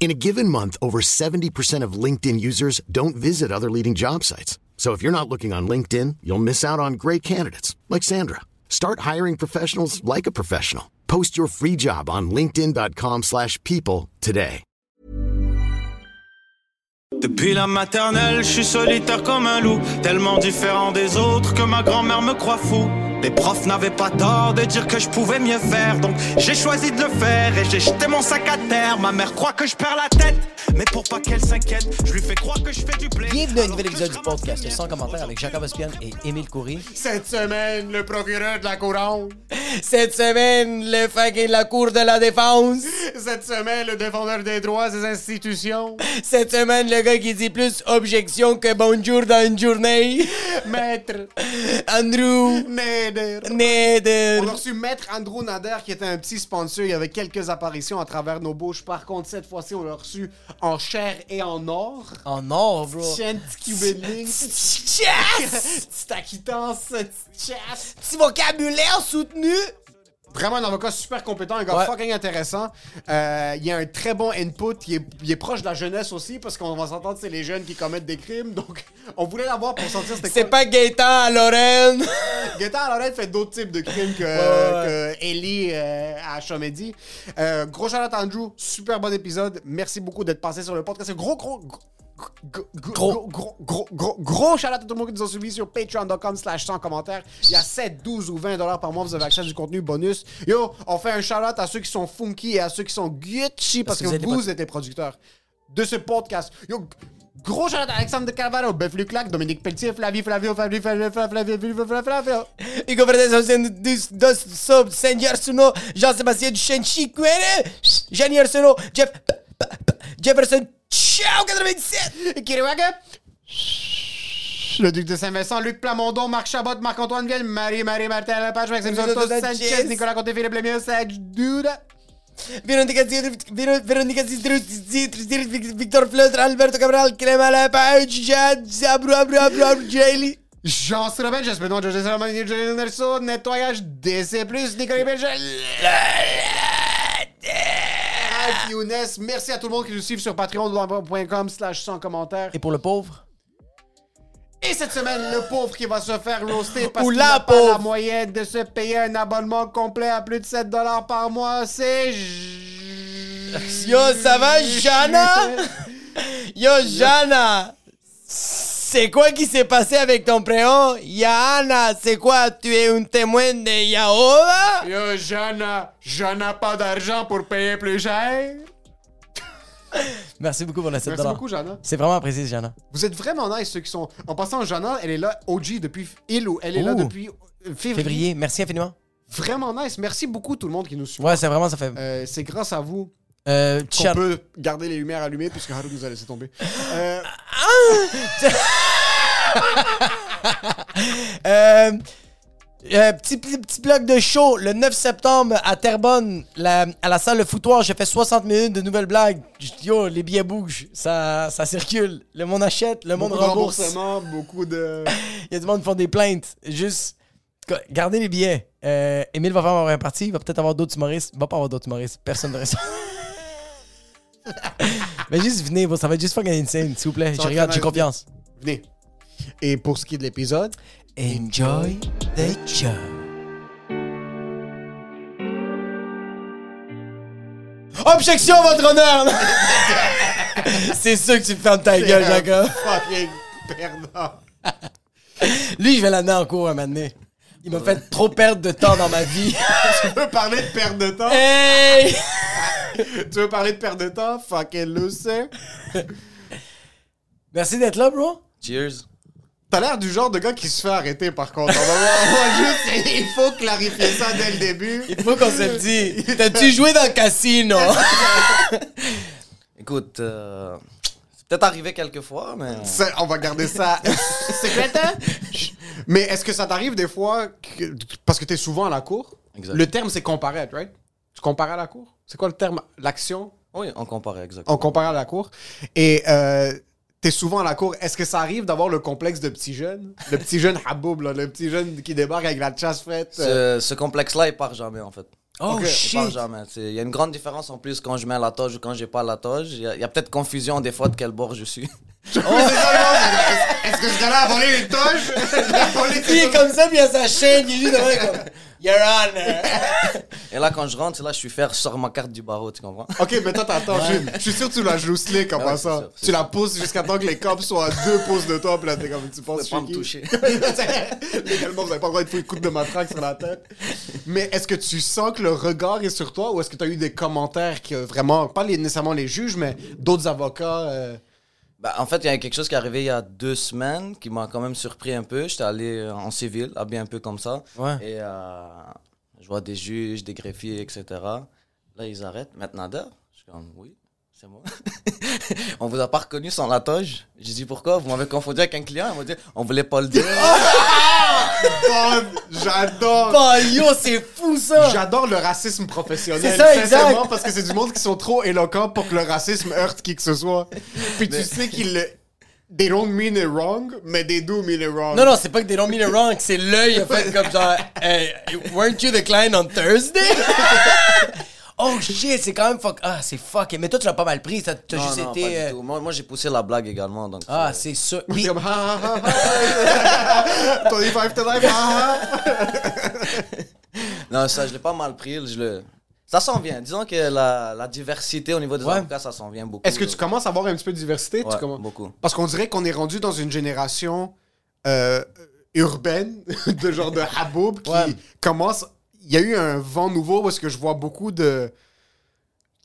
In a given month, over 70% of LinkedIn users don't visit other leading job sites. So if you're not looking on LinkedIn, you'll miss out on great candidates like Sandra. Start hiring professionals like a professional. Post your free job on linkedin.com/people today. Depuis la maternelle, je suis solitaire comme un loup, tellement différent des autres que ma grand-mère me croit fou. Les profs n'avaient pas tort de dire que je pouvais mieux faire, donc j'ai choisi de le faire et j'ai jeté mon sac à terre. Ma mère croit que je perds la tête, mais pour pas qu'elle s'inquiète, je lui fais croire que je fais du blé. Bienvenue à un nouvel épisode du podcast sans commentaire avec Jacob Ospian et Émile Coury. Cette semaine, le procureur de la couronne. Cette semaine, le fucking la cour de la défense. Cette semaine, le défendeur des droits des institutions. Cette semaine, le gars qui dit plus objection que bonjour dans une journée. Maître Andrew Nader. Nader. On a reçu Maître Andrew Nader qui était un petit sponsor. Il y avait quelques apparitions à travers nos bouches. Par contre, cette fois-ci, on l'a reçu en chair et en or. En or, bro. Petit! Petite acquittance, petite chasse. Petit vocabulaire soutenu. Vraiment un avocat super compétent, un gars Ouais. fucking intéressant. Euh, il y a un très bon input. Il est, il est proche de la jeunesse aussi parce qu'on va s'entendre, c'est les jeunes qui commettent des crimes. Donc, on voulait l'avoir pour sentir c'était C'est pas Gaëtan à Lorraine. Gaëtan Lorette fait d'autres types de crimes que, Ouais, que Ellie euh, à Chomedy. Euh, gros shout Andrew, super bon épisode. Merci beaucoup d'être passé sur le podcast. Gros, gros, gros. Gros, gros, gros, gros, gros, gros shout à tout le monde qui nous a suivis sur patreon.com slash sans commentaires. Il y a 7, 12 ou 20 dollars par mois. Vous avez accès à du contenu bonus. Yo, on fait un shout out à ceux qui sont funky et à ceux qui sont Gucci parce, que vous êtes les producteurs de ce podcast. Yo, gros shout out à Alexandre de Carvalho, Beuf Luclac, Dominique Pelletier, Flavie, Flavio, Flavie, Flavie, Flavie, Flavie, Flavie, Flavie. Hugo Fernandez dos, Sob, Sandy Arsenault, Jean-Sébastien Duchesne, Chiquere, Jenny Arsenault, Jeff, Jefferson, ciao 97. Kiriwaga. Le Duc de Saint-Vincent, Luc Plamondon, Marc Chabot, Marc-Antoine Vielle, Marie-Marie Martin Lepage, Maxime. Santos, Sanchez, Nicolas Côté, Philippe Lemieux, Sage Duda. Véronica Victor Fleutre, Alberto Cabral, Clément Lepage, Jad, Zabru, Abru, Abru, Abru, Jaylee. Jean Strobel, Jasper Noir, José Salomon, Julien Nerso, Nettoyage, DC+, Nicolas Belgel. Alf Younes, merci à tout le monde qui nous suit sur patreon.com slash sans commentaires. Et pour le pauvre? Et cette semaine, le pauvre qui va se faire roaster parce qu'il n'a pas la moyenne de se payer un abonnement complet à plus de 7 dollars par mois, c'est... Yo, ça va, Jana? Yo, Jana! C'est quoi qui s'est passé avec ton prénom? Yana, c'est quoi? Tu es un témoin de Yahova? Yo, Jana, je n'ai pas d'argent pour payer plus cher. Merci beaucoup pour le 7 Merci beaucoup, Jana. C'est vraiment apprécié, Jana. Vous êtes vraiment nice, ceux qui sont... En passant, Jana, elle est là, OG, depuis... Il ou elle est là Ouh. depuis février. Février, merci infiniment. Vraiment nice. Merci beaucoup, tout le monde qui nous suit. Ouais, c'est vraiment, ça fait. Euh, c'est grâce à vous Euh, chat- peut garder les lumières allumées puisque Haru nous a laissé tomber. Euh, Euh, euh, petit, petit, petit bloc de show, le 9 septembre à Terrebonne, la- à la salle Le Foutoir, j'ai fait 60 minutes de nouvelles blagues. Yo, les billets bougent, ça, ça circule. Le monde achète, le monde beaucoup de rembourse. remboursements, beaucoup de... Il y a du monde qui font des plaintes. Juste, gardez les billets. Euh, Émile va faire un partie, il va peut-être avoir d'autres humoristes. Il va pas avoir d'autres humoristes, personne ne reste. Mais juste venez, ça va être juste fucking insane, s'il vous plaît. Ça Je regarde, j'ai confiance. Venez. Et pour ce qui est de l'épisode, Enjoy the show. Objection, votre honneur! C'est sûr que tu fermes ta gueule, Jacob. fucking perdant. Lui, je vais l'amener en cours un moment donné. Il m'a fait trop perdre de temps dans ma vie. Tu veux parler de perte de temps? hey! tu veux parler de perte de temps? Fucking le sait. Merci d'être là, bro. Cheers. T'as l'air du genre de gars qui se fait arrêter, par contre. On va, on va juste... Il faut clarifier ça dès le début. Il faut qu'on se le dise. T'as-tu joué dans le casino? Écoute, euh, c'est peut-être arrivé quelques fois, mais. Ça, on va garder ça secrétaire. Mais est-ce que ça t'arrive des fois, que- parce que t'es souvent à la cour? Exact. Le terme, c'est comparaître, right? Tu compares à la cour? C'est quoi le terme? L'action? Oui, on compare exactement. On compare à la cour. Et euh, t'es souvent à la cour. Est-ce que ça arrive d'avoir le complexe de petit jeune? Le petit jeune Haboub, là, le petit jeune qui débarque avec la chasse faite. euh, Ce, ce complexe-là, il part jamais en fait. Oh Ok. Il shit! part jamais. C'est- Il y a une grande différence en plus quand je mets la toge ou quand j'ai pas la toge. Il y a, peut-être confusion des fois de quel bord je suis. C'est ça, non, c'est- Est-ce que ce gars-là a volé les toges? Il est comme ça, puis il a sa chaîne, il est juste comme Your Honor. Et là, quand je rentre, là je suis fier, je sors ma carte du barreau, tu comprends? Ok, mais toi, t'attends. Je, je suis sûr que tu la joues slick en Ah ouais, passant. c'est sûr, Tu la pousses jusqu'à temps que les cops soient à deux pouces de toi, puis là, t'es comme, tu penses Faut pas me toucher. Légalement, vous n'avez pas le droit de foutre coup de matraque sur la tête. Mais est-ce que tu sens que le regard est sur toi ou est-ce que tu as eu des commentaires qui euh, vraiment, pas les- nécessairement les juges, mais d'autres avocats euh, Bah, en fait, il y a quelque chose qui est arrivé il y a deux semaines qui m'a quand même surpris un peu. J'étais allé en civil, habillé un peu comme ça. Ouais. Et euh, je vois des juges, des greffiers, etc. Là, ils arrêtent. Maintenant, d'heure Je suis comme, oui, c'est moi. on vous a pas reconnu sans la toge. J'ai dit, pourquoi? Vous m'avez confondu avec un client. Ils m'ont dit, on voulait pas le dire. J'adore. Bah yo, c'est fou ça! J'adore le racisme professionnel. C'est ça, exact. sincèrement, Parce que c'est du monde qui sont trop éloquents pour que le racisme heurte qui que ce soit. Puis tu sais qu'ils le. They don't mean it wrong, mais they do mean it wrong. Non, non, c'est pas que they don't mean it wrong, c'est l'œil a fait comme genre, hey, weren't you the client on Thursday? oh shit, c'est quand même fuck. Ah, c'est fuck. Mais toi, tu l'as pas mal pris, t'as juste non, été. pas du euh, tout. Moi, moi j'ai poussé la blague également. Donc Ah, c'est- sûr. Puis- comme, ha, ha, ha, ha. 25 to life, ha, ha. Non, ça, je l'ai pas mal pris. Je le... Ça s'en vient. Disons que la, la diversité au niveau des Ouais. avocats, ça s'en vient beaucoup. Est-ce que tu commences à avoir un petit peu de diversité? Tu Ouais, commences- beaucoup. Parce qu'on dirait qu'on est rendu dans une génération euh, urbaine, de genre de Haboub, qui Ouais. commence. Il y a eu un vent nouveau parce que je vois beaucoup de.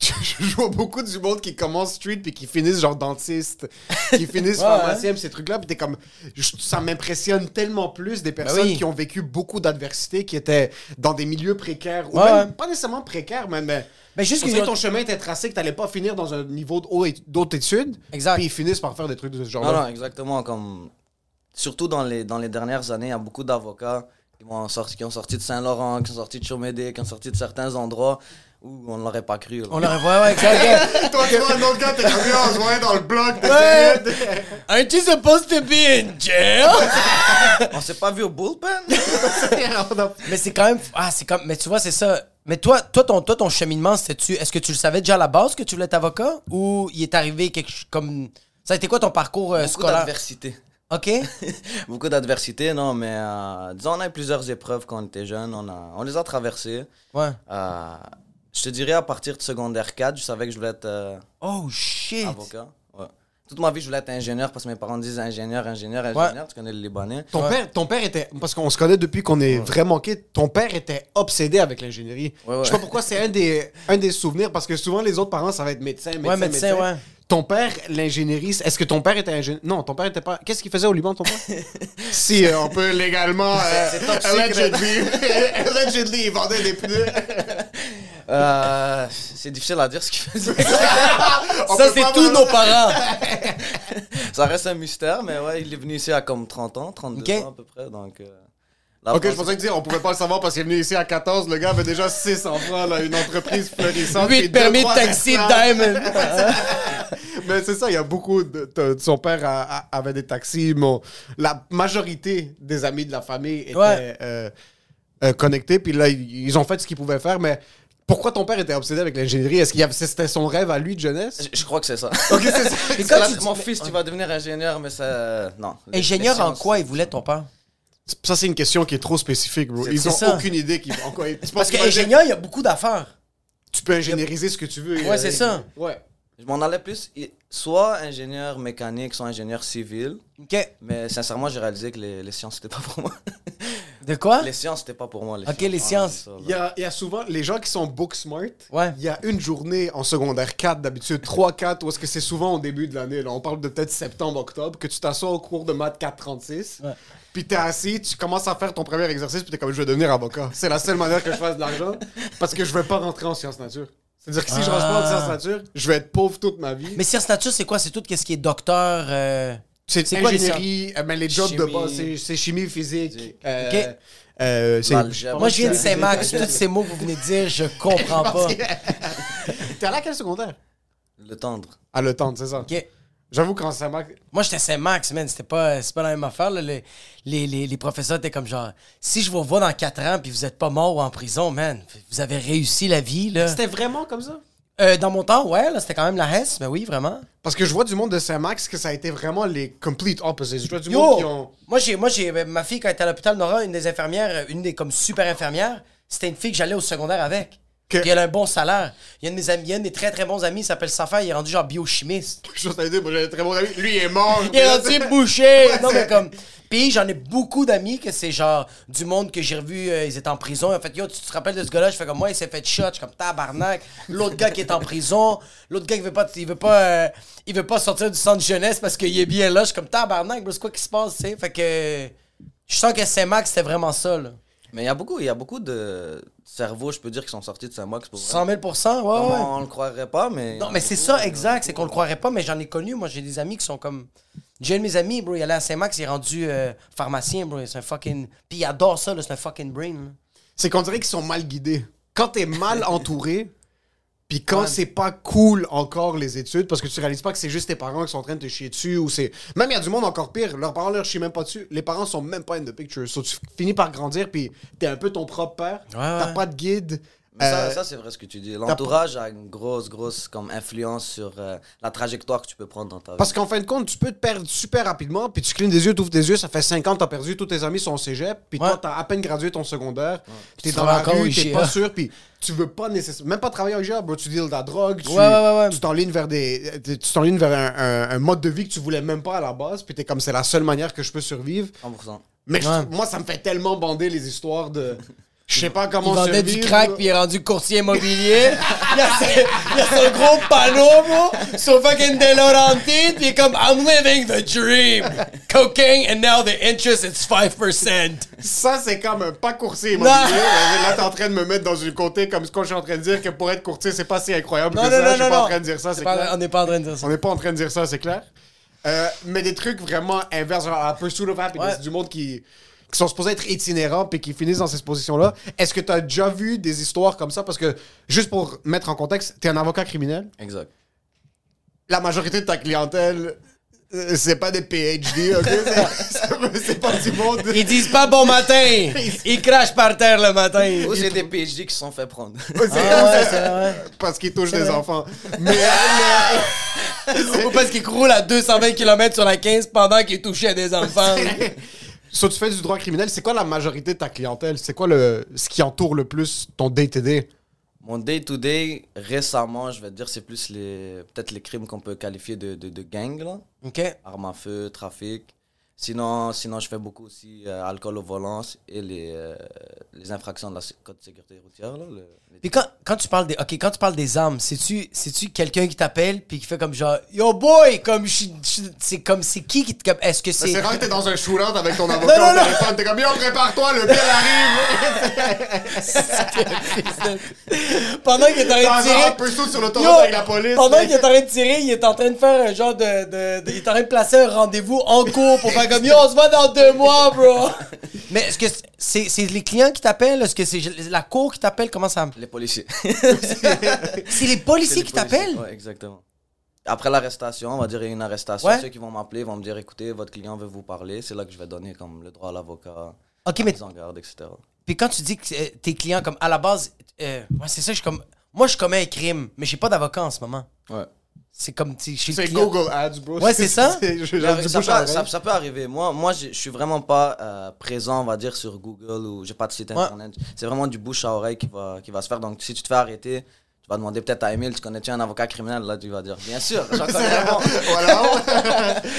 Je vois beaucoup du monde qui commence street puis qui finissent genre dentiste, qui finissent Ouais, pharmacien, pis ces trucs-là. Puis t'es comme. je- ça m'impressionne tellement plus des personnes Ben oui. qui ont vécu beaucoup d'adversité, qui étaient dans des milieux précaires, ou Ouais, même ouais. pas nécessairement précaires, mais. mais Ben, juste que ton chemin était tracé, que t'allais pas finir dans un niveau de haut et- d'autres études. Exact. Puis ils finissent par faire des trucs de ce genre Non, non, exactement. Comme... Surtout dans les, dans les dernières années, il y a beaucoup d'avocats qui, vont sorti- qui ont sorti de Saint-Laurent, qui sont sortis de Chaumédé, qui ont sorti de certains endroits où on ne l'aurait pas cru. là. On l'aurait. Ouais, ouais, exact. Toi, tu vois un autre gars, t'es on se voyait dans le bloc. Ouais. Aren't you supposed to be in jail? On s'est pas vu au bullpen Mais c'est quand même. Ah, c'est comme. Mais tu vois, c'est ça. Mais toi, toi, ton, toi, ton cheminement, c'était-tu. Est-ce que tu le savais déjà à la base que tu voulais être avocat? Ou il est arrivé quelque chose comme. Ça a été quoi ton parcours euh, Beaucoup scolaire? d'adversité. Ok? Beaucoup d'adversité, non, mais euh, disons, on a eu plusieurs épreuves quand on était jeune. On, a, on les a traversées. Ouais. Euh, je te dirais, à partir de secondaire 4, je savais que je voulais être euh, Oh shit! avocat. Toute ma vie, je voulais être ingénieur parce que mes parents disent ingénieur, ingénieur, ingénieur. Tu connais le Libanais? Ton, père, ton père était. Parce qu'on se connaît depuis qu'on est vraiment kid. Ton père était obsédé avec l'ingénierie. Ouais, ouais. Je sais pas pourquoi c'est un des, un des souvenirs. Parce que souvent, les autres parents, ça va être médecin, médecin. Ouais, médecin, ouais. Ton père, l'ingénierie, est-ce que ton père était ingénieur? Non, ton père était pas. Qu'est-ce qu'il faisait au Liban, ton père? Si, euh, on peut légalement. euh, allegedly, il vendait des pneus. Euh, c'est difficile à dire ce qu'il faisait. Ça, c'est tous nos parents! Ça reste un mystère, mais ouais, il est venu ici à comme 30 ans, 32 Ok. ans à peu près. Donc, euh, Ok, je France- pensais que dire, on pouvait pas le savoir parce qu'il est venu ici à 14. Le gars avait déjà 600 francs, là, une entreprise florissante. puis 8 deux, permis de taxi. Diamond! Mais c'est ça, il y a beaucoup de, de- son père a- a- avait des taxis. Mon, la majorité des amis de la famille étaient Ouais. euh, connectés. Puis là, ils ont fait ce qu'ils pouvaient faire. Mais pourquoi ton père était obsédé avec l'ingénierie? Est-ce avait- c'était son rêve à lui de jeunesse? Je, je crois que c'est ça. Ok, c'est ça. Et Parce quand que là, tu dis- mon fils, tu vas devenir ingénieur, mais ça. Non. Les- Ingénieur les en sciences- quoi il voulait ton père? Ça, c'est une question qui est trop spécifique, bro. Ils c'est ont ça. aucune idée qu'ils en quoi. tu penses Parce qu'ils vont dire, qu'ingénieur, il y a beaucoup d'affaires. Tu peux ingénieriser ce que tu veux. Ouais, c'est ça. Ouais. Je m'en allais plus, i- soit ingénieur mécanique, soit ingénieur civil. Ok. Mais sincèrement, j'ai réalisé que les, les sciences, c'était pas pour moi. Ah. De quoi? Les sciences, c'était pas pour moi. Les Ok, les Ah, sciences. ça. Il y, a, il y a souvent les gens qui sont book smart. Ouais. Il y a une journée en secondaire 4, d'habitude 3-4, où est-ce que c'est souvent au début de l'année. là. On parle de peut-être septembre, octobre, que tu t'assois au cours de maths 436. Ouais. Puis t'es assis, tu commences à faire ton premier exercice, puis t'es comme je vais devenir avocat. C'est la seule manière que je fasse de l'argent parce que je vais pas rentrer en sciences nature. C'est-à-dire que si je rentre pas en sciences nature, je vais être pauvre toute ma vie. Mais sciences nature, c'est quoi? C'est tout ce qui est docteur. euh, C'est c'est quoi les ingénierie, euh, mais les jobs de Chimie. base, c'est- chimie, physique. Euh, Ok. euh. Moi, je viens de c'est- Saint-Max. Tous ces mots que vous venez de dire, je comprends pas. T'es allé à quel secondaire? Le tendre. À le temps, c'est ça. Ok. J'avoue, quand Saint-Max. Moi, j'étais Saint-Max, man. C'était pas, c'est pas la même affaire. là. Les, les, les, les professeurs étaient comme genre, si je vous revois dans 4 ans puis vous êtes pas mort ou en prison, man, vous avez réussi la vie, là. C'était vraiment comme ça? Euh, dans mon temps, ouais, là, c'était quand même la Hesse, mais oui, vraiment. Parce que je vois du monde de Saint-Max que ça a été vraiment les complete opposites. Je vois du Yo! monde qui ont. Moi, j'ai, moi, j'ai, ma fille, quand elle était à l'hôpital Nora, une des infirmières, une des comme super infirmières, c'était une fille que j'allais au secondaire avec. Que- Puis elle a un bon salaire. Il y a une de mes amis, il y a un des très très bons amis, il s'appelle Safa, il est rendu genre biochimiste. Je suis dire, moi j'ai un très bon ami. Lui, il est mort. Il est rendu bouché. non, c'est- mais comme. Puis j'en ai beaucoup d'amis que c'est genre du monde que j'ai revu, euh, ils étaient en prison. En fait, yo, tu te rappelles de ce gars-là? Je fais comme moi, il s'est fait shot. Je suis comme tabarnak. L'autre gars qui est en prison. L'autre gars qui veut pas, il veut pas, euh, il veut pas sortir du centre jeunesse parce qu'il est bien là. Je suis comme tabarnak, bro, c'est quoi qui se passe, tu sais? Fait que. Je sens que Saint-Max, c'était vraiment ça, là. Mais il y a beaucoup, il y a beaucoup de cerveaux, je peux dire, qui sont sortis de Saint-Max pour vrai. 100 000 ouais, ouais. On, on le croirait pas, mais. Non, mais c'est ça, exact. C'est qu'on le croirait pas, mais j'en ai connu. Moi, j'ai des amis qui sont comme. J'ai un de mes amis, bro, il allait à Saint-Max, il est rendu euh, pharmacien, bro. C'est un fucking. Puis il adore ça, là, c'est un fucking brain. C'est qu'on dirait qu'ils sont mal guidés. Quand t'es mal entouré, puis quand c'est pas cool encore les études, parce que tu réalises pas que c'est juste tes parents qui sont en train de te chier dessus, ou c'est. Même il y a du monde encore pire, leurs parents leur chient même pas dessus. Les parents sont même pas in the picture. So, tu finis par grandir, puis t'es un peu ton propre père. T'as ouais. pas de guide. Mais ça, Euh, ça, c'est vrai ce que tu dis. L'entourage a une grosse, grosse comme influence sur euh, la trajectoire que tu peux prendre dans ta vie. Parce qu'en fin de compte, tu peux te perdre super rapidement, puis tu clignes des yeux, tu ouvres des yeux, ça fait 5 ans que t'as perdu, tous tes amis sont au cégep, puis Ouais. toi, t'as à peine gradué ton secondaire, t'es Tu dans travailles la rue, t'es IGA. pas sûr, puis tu veux pas nécessairement, même pas travailler au IGA, bro, tu deals de la drogue, tu Ouais, ouais, ouais, ouais. tu t'enlignes vers des, tu t'enlignes vers un, un- un mode de vie que tu voulais même pas à la base, puis t'es comme, c'est la seule manière que je peux survivre. 100%. Mais je Ouais. moi, ça me fait tellement bander les histoires de... Je sais pas Il comment vendait survivre. du crack, puis il est rendu courtier immobilier. il, y a il a son gros panneau, bro, sur fucking De Laurentides, puis il est comme, I'm living the dream. Cocaine, and now the interest is 5%. Ça, c'est comme un pas courtier immobilier. Là, t'es en train de me mettre dans une côté comme ce que je suis en train de dire que pour être courtier, c'est pas si incroyable Non, que non, ça. non, je suis non, pas non. en train de dire ça, c'est clair. On n'est pas en train de dire ça. On n'est pas en train de dire ça, c'est clair. Euh, mais des trucs vraiment inverses, genre la pursuit of happiness, Ouais. du monde qui, qui sont supposés être itinérants puis qui finissent dans ces positions-là. Est-ce que tu as déjà vu des histoires comme ça? Parce que, juste pour mettre en contexte, tu es un avocat criminel. Exact. La majorité de ta clientèle, euh, c'est pas des PhD, ok? C'est- pas du monde. Ils disent pas bon matin. Ils crachent par terre le matin. Ou c'est des PhD qui se sont fait prendre. C'est- Ah ouais, c'est vrai. Parce qu'ils touchent des enfants. Mais, Ou parce qu'ils roulent à 220 km sur la 15 pendant qu'ils touchaient des enfants. So, tu fais du droit criminel, c'est quoi la majorité de ta clientèle? C'est quoi le, ce qui entoure le plus ton day-to-day? Mon day-to-day, récemment, je vais te dire, c'est plus les peut-être les crimes qu'on peut qualifier de, de, de gang, là. OK. Armes à feu, trafic. Sinon, sinon je fais beaucoup aussi euh, alcool au volant et les, euh, les infractions de la code de sécurité routière. Là, le- les- Puis quand, quand tu parles des OK, quand tu parles des armes, c'est-tu c'est-tu quelqu'un qui t'appelle puis qui fait comme genre yo boy comme c'est comme c'est qui qui te est-ce que c'est C'est rare que t'es dans un shootout avec ton avocat Non, non, au non. téléphone. T'es comme, yo, prépare-toi, le bill arrive. pendant qu'il est en train de un tirer pursuit sur l'autoroute avec la police. pendant qu'il est en train de tirer, il est en train de faire un genre de, de- de- il est en train de placer un rendez-vous en cours pour faire comme yo, on se voit dans deux mois, bro. Mais est-ce que c'est c'est les clients qui t'appellent? Est-ce que c'est la cour qui t'appelle? Comment ça? Les policiers. C'est les policiers qui t'appellent? Ouais, exactement. Après l'arrestation, on va dire il y a une arrestation. Ouais. Ceux qui vont m'appeler vont me dire écoutez, votre client veut vous parler. C'est là que je vais donner comme le droit à l'avocat, OK, mais mise en garde, etc. Puis quand tu dis que euh, tes clients, comme à la base, euh, ouais, c'est ça, je suis comme. Moi, je commets un crime, mais j'ai pas d'avocat en ce moment. Ouais. C'est comme. le C'est. Google Ads, bro. Ouais, c'est ça. Ça, peut, à ça- oreille. ça peut arriver. Moi, moi je je suis vraiment pas euh, présent, on va dire, sur Google ou j'ai pas de site Ouais. internet. C'est vraiment du bouche à oreille qui va, qui va se faire. Donc, si tu te fais arrêter, tu vas demander peut-être à Emile, tu connais-tu un avocat criminel Là, tu vas dire, bien sûr, j'en connais un bon. Voilà.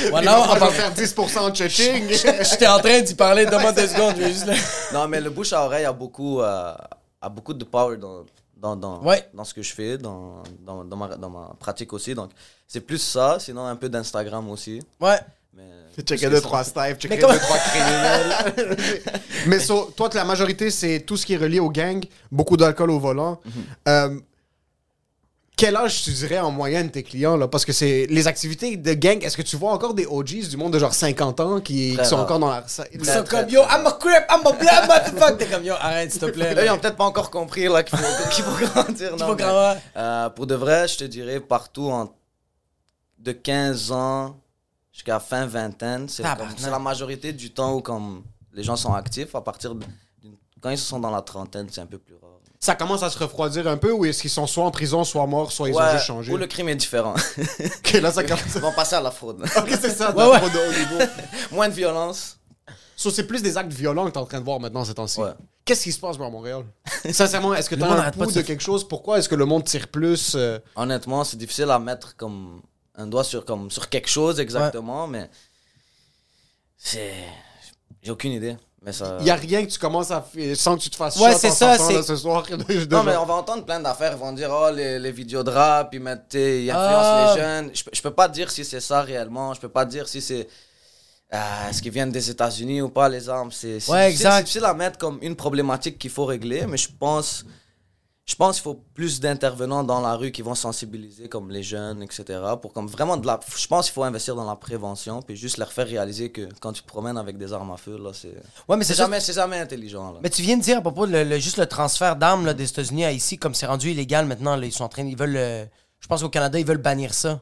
Voilà, on va va faire 10% de cheching. J'étais en train d'y parler, donne-moi deux secondes, juste là. Non, mais le bouche à oreille a beaucoup, euh, a beaucoup de power dans, dans, dans, Ouais. dans ce que je fais, dans, dans, dans, ma, dans ma pratique aussi. Donc, c'est plus ça, sinon un peu d'Instagram aussi. Ouais. Mais, Checker deux, trois Steve, checker deux, trois criminels. Mais so, toi, la majorité, c'est tout ce qui est relié au gang, beaucoup d'alcool au volant. Euh, quel âge tu dirais en moyenne tes clients là? Parce que c'est les activités de gang. Est-ce que tu vois encore des OGs du monde de genre 50 ans qui, sont encore dans la. Ils sont très, comme yo, I'm a crip, I'm a black motherfucker. T'es comme yo, arrête s'il te plaît. Là, ils ont peut-être pas encore compris là, qu'il faut, qu'il faut grandir. Non, faut mais, euh, pour de vrai, je te dirais partout en, de 15 ans jusqu'à fin vingtaine. C'est comme- la majorité du temps où comme, les gens sont actifs. À partir de, d'une- quand ils sont dans la trentaine, c'est un peu plus rare. Ça commence à se refroidir un peu ou est-ce qu'ils sont soit en prison, soit morts, soit ils ont juste changé? Ou le crime est différent. Ok, là, ça commence. Ils vont passer à la fraude. Ok, c'est ça, de Ouais, la fraude de haut niveau. Moins de violence. So, c'est plus des actes violents que t'es en train de voir maintenant ces temps-ci. Qu'est-ce qui se passe bro, à Montréal? Sincèrement, est-ce que t'as un pouls de de se- quelque chose? Pourquoi est-ce que le monde tire plus? euh, Honnêtement, c'est difficile à mettre comme un doigt sur, comme, sur quelque chose exactement, mais c'est. J'ai aucune idée. Mais ça. Il y a rien que tu commences à sans que tu te fasses Ouais, shot c'est ça, c'est- ce soir. de- Non, mais on va entendre plein d'affaires. Ils vont dire, oh, les, les vidéos de rap, ils mettent, ils influencent Ah. les jeunes. Je, je peux pas dire si c'est ça réellement. Je peux pas dire si c'est. euh, Est-ce qu'ils viennent des États-Unis ou pas, les armes C'est c'est Ouais, c'est difficile à mettre comme une problématique qu'il faut régler, mais je pense. Je pense qu'il faut plus d'intervenants dans la rue qui vont sensibiliser comme les jeunes, etc. Pour comme vraiment de la. Je pense qu'il faut investir dans la prévention, puis juste leur faire réaliser que quand tu te promènes avec des armes à feu, là, c'est. Ouais, mais C'est jamais, c'est jamais intelligent. Là. Mais tu viens de dire à propos de le, le- juste le transfert d'armes là, des États-Unis à ici, comme c'est rendu illégal maintenant, là, ils sont en train, ils veulent, euh, je pense qu'au Canada ils veulent bannir ça.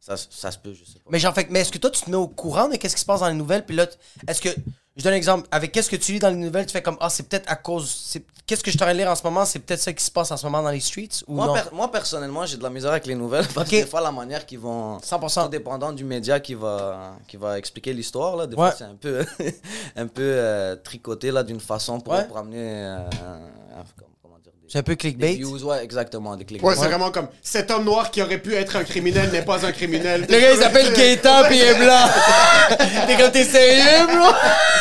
Ça, ça se peut, je sais pas. Mais genre, fait, mais est-ce que toi tu te mets au courant de qu'est-ce qui se passe dans les nouvelles, puis là, est-ce que, je donne un exemple, avec qu'est-ce que tu lis dans les nouvelles, tu fais comme ah c'est peut-être à cause, qu'est-ce que je t'aurais lire en ce moment, c'est peut-être ça qui se passe en ce moment dans les streets ou Moi, non? per- moi, personnellement, j'ai de la misère avec les nouvelles parce que des fois, la manière qu'ils vont. 100%. Tout dépendant du média qui va, qui va expliquer l'histoire, là. Des Ouais. fois, c'est un peu, un peu euh, tricoté, là, d'une façon pour, Ouais. pour amener. euh, un- C'est un peu des clickbait. views, ouais, exactement, des clics. Ouais, c'est vraiment comme cet homme noir qui aurait pu être un criminel n'est pas un criminel. Le gars il s'appelle Gaëtan puis il est blanc. T'es comme t'es sérieux, bro?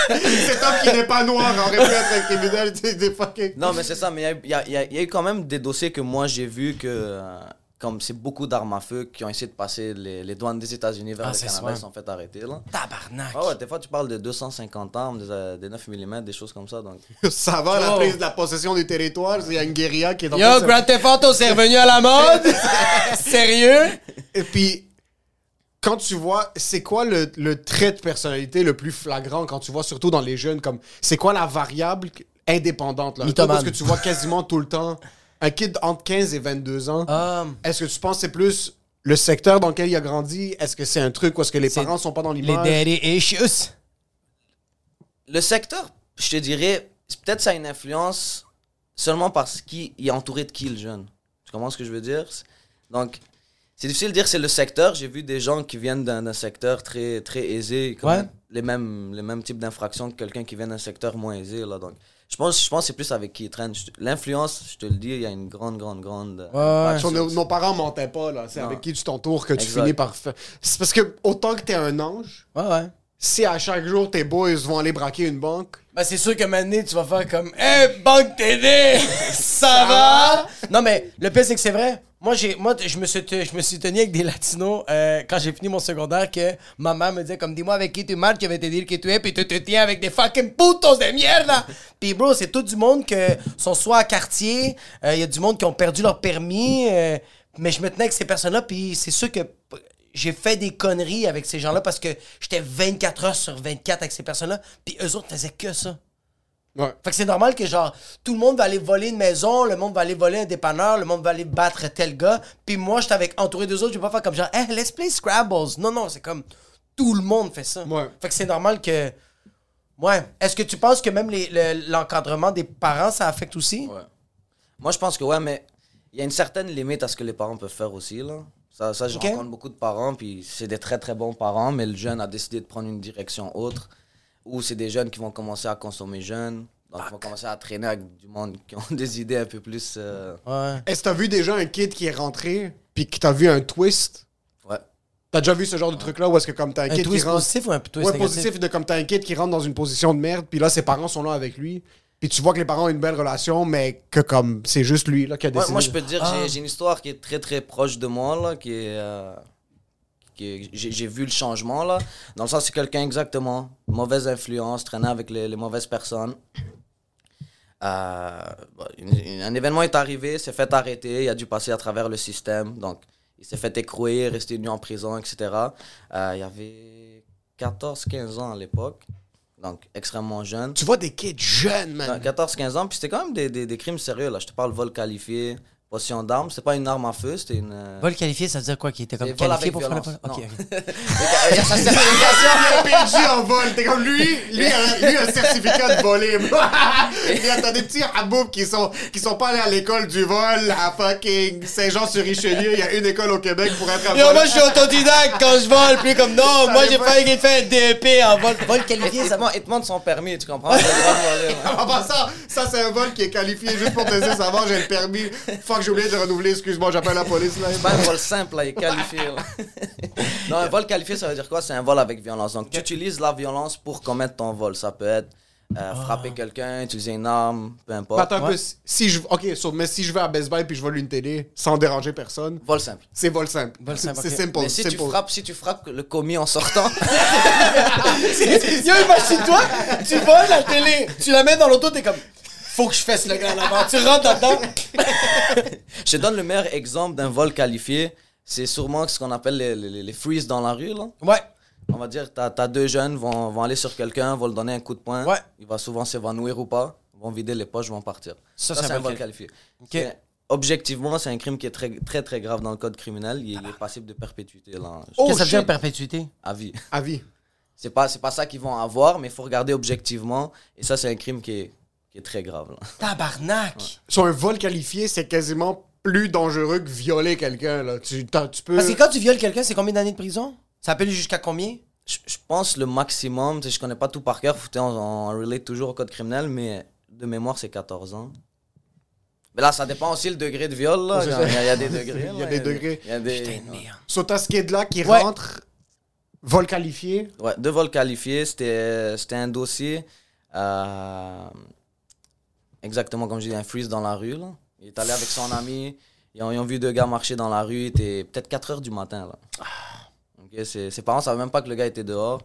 Cet homme qui n'est pas noir aurait pu être un criminel. C'est des fucking. Non, mais c'est ça, mais il y a, y a- y a eu quand même des dossiers que moi j'ai vu que, euh, comme c'est beaucoup d'armes à feu qui ont essayé de passer les, les douanes des États-Unis vers Ah, le c'est Canada, ils se sont fait arrêter, là. Tabarnak. Ah ouais, des fois tu parles de 250 armes, des, euh, des 9 mm, des choses comme ça, donc. Ça va, la Oh. prise de la possession du territoire. Il y a une guérilla qui est en Yo, train de se- Grand Theft Auto, c'est revenu à la mode? Sérieux? Et puis, quand tu vois, c'est quoi le, le trait de personnalité le plus flagrant quand tu vois, surtout dans les jeunes, comme c'est quoi la variable indépendante là? Parce que tu vois quasiment tout le temps un kid entre 15 et 22 ans. Um, Est-ce que tu penses que c'est plus le secteur dans lequel il a grandi? Est-ce que c'est un truc où est-ce que les parents sont pas dans les l'image? daddy issues. Le secteur, je te dirais, peut-être ça a une influence seulement parce qu'il est entouré de qui le jeune. Tu comprends ce que je veux dire? Donc, c'est difficile de dire c'est le secteur. J'ai vu des gens qui viennent d'un d'un secteur très, très aisé, comme Ouais. les, mêmes, les mêmes types d'infractions que quelqu'un qui vient d'un secteur moins aisé. Là. Donc, je pense, je pense que c'est plus avec qui il traîne. Je- L'influence, je te le dis, il y a une grande, grande, grande. Ouais, nos, nos parents mentaient pas, là. C'est avec qui tu t'entoures que tu Exact. finis par faire. C'est parce que autant que t'es un ange, Ouais, ouais. si à chaque jour tes boys vont aller braquer une banque, Ben, c'est sûr que maintenant, tu vas faire comme Hey, Banque TD! Ça va? Non, mais le pire, c'est que c'est vrai. Moi, j'ai, moi je, me suis, je me suis tenu avec des latinos euh, quand j'ai fini mon secondaire que ma mère me disait comme dis-moi avec qui tu marches, je vais te dire qui tu es, puis tu te tiens avec des fucking putos de merde. puis bro, c'est tout du monde que sont soit à quartier, il y a du monde qui ont perdu leur permis, euh, mais je me tenais avec ces personnes-là, puis c'est sûr que j'ai fait des conneries avec ces gens-là parce que j'étais 24 heures sur 24 avec ces personnes-là, puis eux autres faisaient que ça. Ouais. Fait que c'est normal que genre tout le monde va aller voler une maison, le monde va aller voler un dépanneur, le monde va aller battre tel gars, puis moi j'étais avec entouré d'eux autres, je vais pas faire comme genre hey, let's play Scrabbles. Non non, c'est comme tout le monde fait ça. Ouais. Fait que c'est normal que Ouais, est-ce que tu penses que même le- l'encadrement des parents ça affecte aussi? Ouais. Moi, je pense que ouais, mais il y a une certaine limite à ce que les parents peuvent faire aussi, là. Ça, ça je rencontre beaucoup de parents, puis c'est des très très bons parents, mais le jeune a décidé de prendre une direction autre, ou c'est des jeunes qui vont commencer à consommer jeunes. Donc, ils vont commencer à traîner avec du monde qui ont des idées un peu plus. euh, Ouais. Est-ce que t'as vu déjà un kid qui est rentré, puis que t'as vu un twist? Ouais. T'as déjà vu ce genre de truc-là où est-ce que comme t'as un, Un kid twist qui rentre... positif ou un twist ouais, négatif? positif, de comme t'as un kid qui rentre dans une position de merde, puis là, ses parents sont là avec lui, puis tu vois que les parents ont une belle relation, mais que comme c'est juste lui là, qui a Ouais, décidé. moi, je peux te dire, Ah. j'ai- une histoire qui est très très proche de moi, là, qui est. euh, qui est- j'ai vu le changement, là. Dans le sens, c'est quelqu'un exactement. Mauvaise influence, traîner avec les, les mauvaises personnes. Euh, bon, une- une- un événement est arrivé, s'est fait arrêter, il a dû passer à travers le système. Donc, il s'est fait écrouer, rester nu en prison, etc. Euh, il avait 14-15 ans à l'époque. Donc, extrêmement jeune. Tu vois des kids jeunes, man. 14-15 ans, puis c'était quand même des, des, des crimes sérieux. Là. Je te parle vol qualifié, possession d'armes. C'était pas une arme à feu, c'était une. euh, Vol qualifié, ça veut dire quoi? Qui était comme C'est vol qualifié avec pour faire le violence. vol? Ok, Non. ok. Il a. Il PG en vol. T'es comme lui, lui, a, lui a un certificat de voler. Il y a t'as des petits haboubs qui sont, qui sont pas allés à l'école du vol à fucking Saint-Jean-sur-Richelieu. Il y a une école au Québec pour être un Yo, moi, je suis autodidacte quand je vole, puis comme non, moi, j'ai pas- faire un DEP en vol. Vol qualifié, il ça te demande- il te demande son permis, tu comprends? C'est le droit de voler, ouais. En passant, ça c'est un vol qui est qualifié juste pour te dire savoir, j'ai le permis. Fuck, j'ai oublié de renouveler, excuse-moi, j'appelle la police là. C'est pas un vol simple, là, il est qualifié. là. non, un vol qualifié, ça veut dire quoi? C'est un vol avec violence. Donc, tu utilises la violence pour commettre ton vol. Ça peut être euh, frapper quelqu'un, utiliser une arme, peu importe. Attends un peu, si je. Ok, so, mais si je vais à Best Buy puis je vole une télé sans déranger personne, Vol simple. c'est vol simple. Vol simple, C'est simple. Mais si tu, frappes, si tu frappes le commis en sortant, Yo, imagine-toi, tu voles la télé, tu la mets dans l'auto, t'es comme, faut que je fasse le gars là-bas. Tu rentres dedans. je te donne le meilleur exemple d'un vol qualifié. C'est sûrement ce qu'on appelle les, les, les freeze dans la rue. Là. Ouais. On va dire, t'as as deux jeunes, vont, vont aller sur quelqu'un, vont lui donner un coup de poing. Ouais. Il va souvent s'évanouir ou pas. vont vider les poches, vont partir. Ça, Ça, c'est c'est un vol qualifié. Ok. C'est- Objectivement, c'est un crime qui est très, très, très grave dans le code criminel. Il est, il est passible de perpétuité là, Oh, Qu'est-ce que ça veut dire perpétuité? à vie. À vie. C'est pas, c'est pas ça qu'ils vont avoir, mais il faut regarder objectivement. Et ça, c'est un crime qui est, qui est très grave. là. Tabarnak! Sur un vol qualifié, c'est quasiment plus dangereux que violer quelqu'un. Là. Tu, tu peux. Parce que quand tu violes quelqu'un, c'est combien d'années de prison? Ça appelle jusqu'à combien? Je, je pense le maximum, je connais pas tout par cœur, faut- on, on relate toujours au code criminel, mais de mémoire, c'est 14 ans. Mais là, ça dépend aussi le degré de viol. Là. Ouais, Il, y a, il y a des degrés. Il y a là, des degrés. Il y a des, Putain de ouais. merde. Sur ta skid-là qui Ouais. rentre, vol qualifié? Ouais, deux vols qualifiés, c'était c'était un dossier. euh, exactement comme je dis, un freeze dans la rue. Là. Il est allé avec son ami. Ils ont, ils ont vu deux gars marcher dans la rue. Il était peut-être 4 heures du matin. Là. Ok, ses, ses parents ne savaient même pas que le gars était dehors.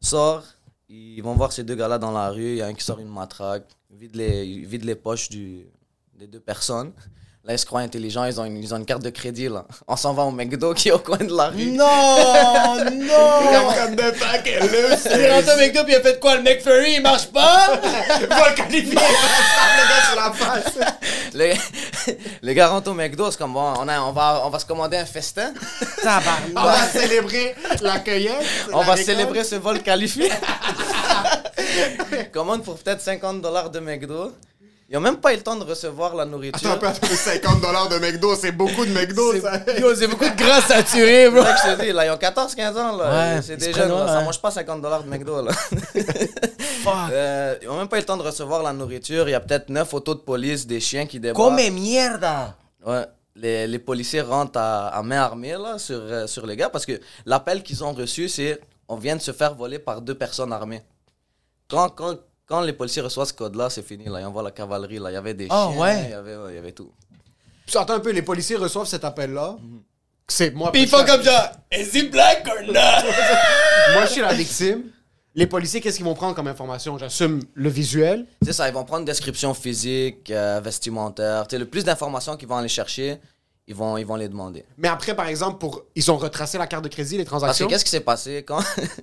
Sort, ils vont voir ces deux gars-là dans la rue. Il y a un qui sort une matraque, vide les, vide les poches du, des deux personnes. Là, ils se croient intelligents, ils ont une, ils ont une carte de crédit. Là. On s'en va au McDo qui est au coin de la rue. Non! non! Comme de pack, loose. Il est rentré avec toi, puis il a fait quoi? Le McFurry, il marche pas? Vol qualifié. le gars sur la face. Gars rentrent au McDo, c'est comme bon, on, a- on, va, on va se commander un festin. On Tabarnak! va célébrer la cueillette. On la va récolte. célébrer ce vol qualifié. Commande pour peut-être 50 dollars de McDo. Ils n'ont même pas eu le temps de recevoir la nourriture. Attends un peu, attends, 50 dollars de McDo, c'est beaucoup de McDo, ça. Yo, c'est beaucoup de gras saturé, bro. Ça je te dis, là, ils ont 14-15 ans, là. Ouais, c'est des jeunes, là. ça ouais. mange pas 50 dollars de McDo, là. Fuck! Euh, ils n'ont même pas eu le temps de recevoir la nourriture. Il y a peut-être 9 autos de police, des chiens qui débarquent. Come mierda! Ouais. Les, les policiers rentrent à, à main armée là, sur, euh, sur les gars parce que l'appel qu'ils ont reçu, c'est on vient de se faire voler par deux personnes armées. Quand, quand, quand les policiers reçoivent ce code-là, c'est fini. Là. Ils envoient la cavalerie. Là. Il y avait des Ah, chiens, ouais. il, y avait, ouais, il y avait tout. Tu attends un peu, les policiers reçoivent cet appel-là. C'est moi. Puis ils font comme ça. Is he black or not? Moi, je suis la victime. Les policiers, qu'est-ce qu'ils vont prendre comme information? J'assume le visuel. C'est ça, ils vont prendre description physique, euh, vestimentaire. Tu sais, le plus d'informations qu'ils vont aller chercher, ils vont, ils vont les demander. Mais après, par exemple, pour ils ont retracé la carte de crédit, les Parce que transactions? qu'est-ce qui s'est passé quand,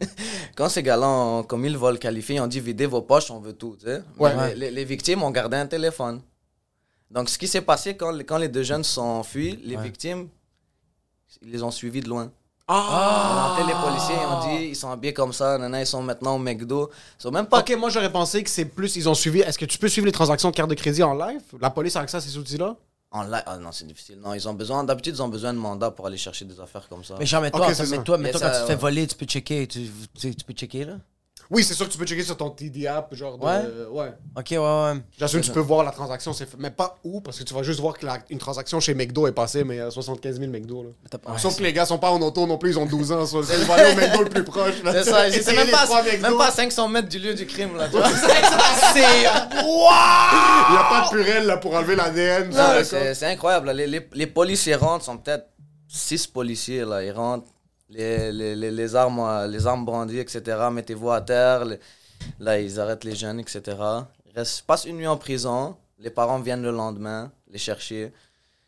quand ces gars-là ont commis le vol qualifié, ils ont dit videz vos poches, on veut tout. tu sais. Ouais. Mais Les, les victimes ont gardé un téléphone. Donc ce qui s'est passé quand, les- quand les deux jeunes sont enfuis, les victimes, ils les ont suivis de loin. Ah Ils ont appelé les policiers, ils ont dit ils sont habillés comme ça, nana, ils sont maintenant au McDo. Ils sont même pas. Ok, moi j'aurais pensé que c'est plus. Ils ont suivi. Est-ce que tu peux suivre les transactions de carte de crédit en live? La police a accès à ces outils-là? En live. Ah non, c'est difficile. Non, ils ont besoin. D'habitude, ils ont besoin de mandat pour aller chercher des affaires comme ça. Mais genre, mais toi, Ok, c'est mais ça. toi, mais Et toi, ça, quand tu te fais ouais. voler, tu peux checker. Tu, tu, tu peux checker, là? Oui, c'est sûr que tu peux checker sur ton TD app, genre de... Ouais? ouais. Ok, ouais, ouais. J'assume que tu peux voir la transaction, c'est mais pas où, parce que tu vas juste voir que la- une transaction chez McDo est passée, mais à 75 000 McDo. Là. Ouais, Sauf que les gars sont pas en auto non plus, ils ont 12 ans. so- Ils vont aller au McDo le plus proche. C'est ça, c'est même même pas à 500 mètres du lieu du crime, là. tu vois. Il n'y a pas de purelle là, pour enlever l'ADN. c'est c'est incroyable. là. Les, les, les policiers rentrent, sont peut-être six policiers. Là. Ils rentrent, les, les, les, les armes, euh, les armes brandies, etc. Mettez-vous à terre. Les- là, ils arrêtent les jeunes, etc. Ils restent, passent une nuit en prison. Les parents viennent le lendemain les chercher.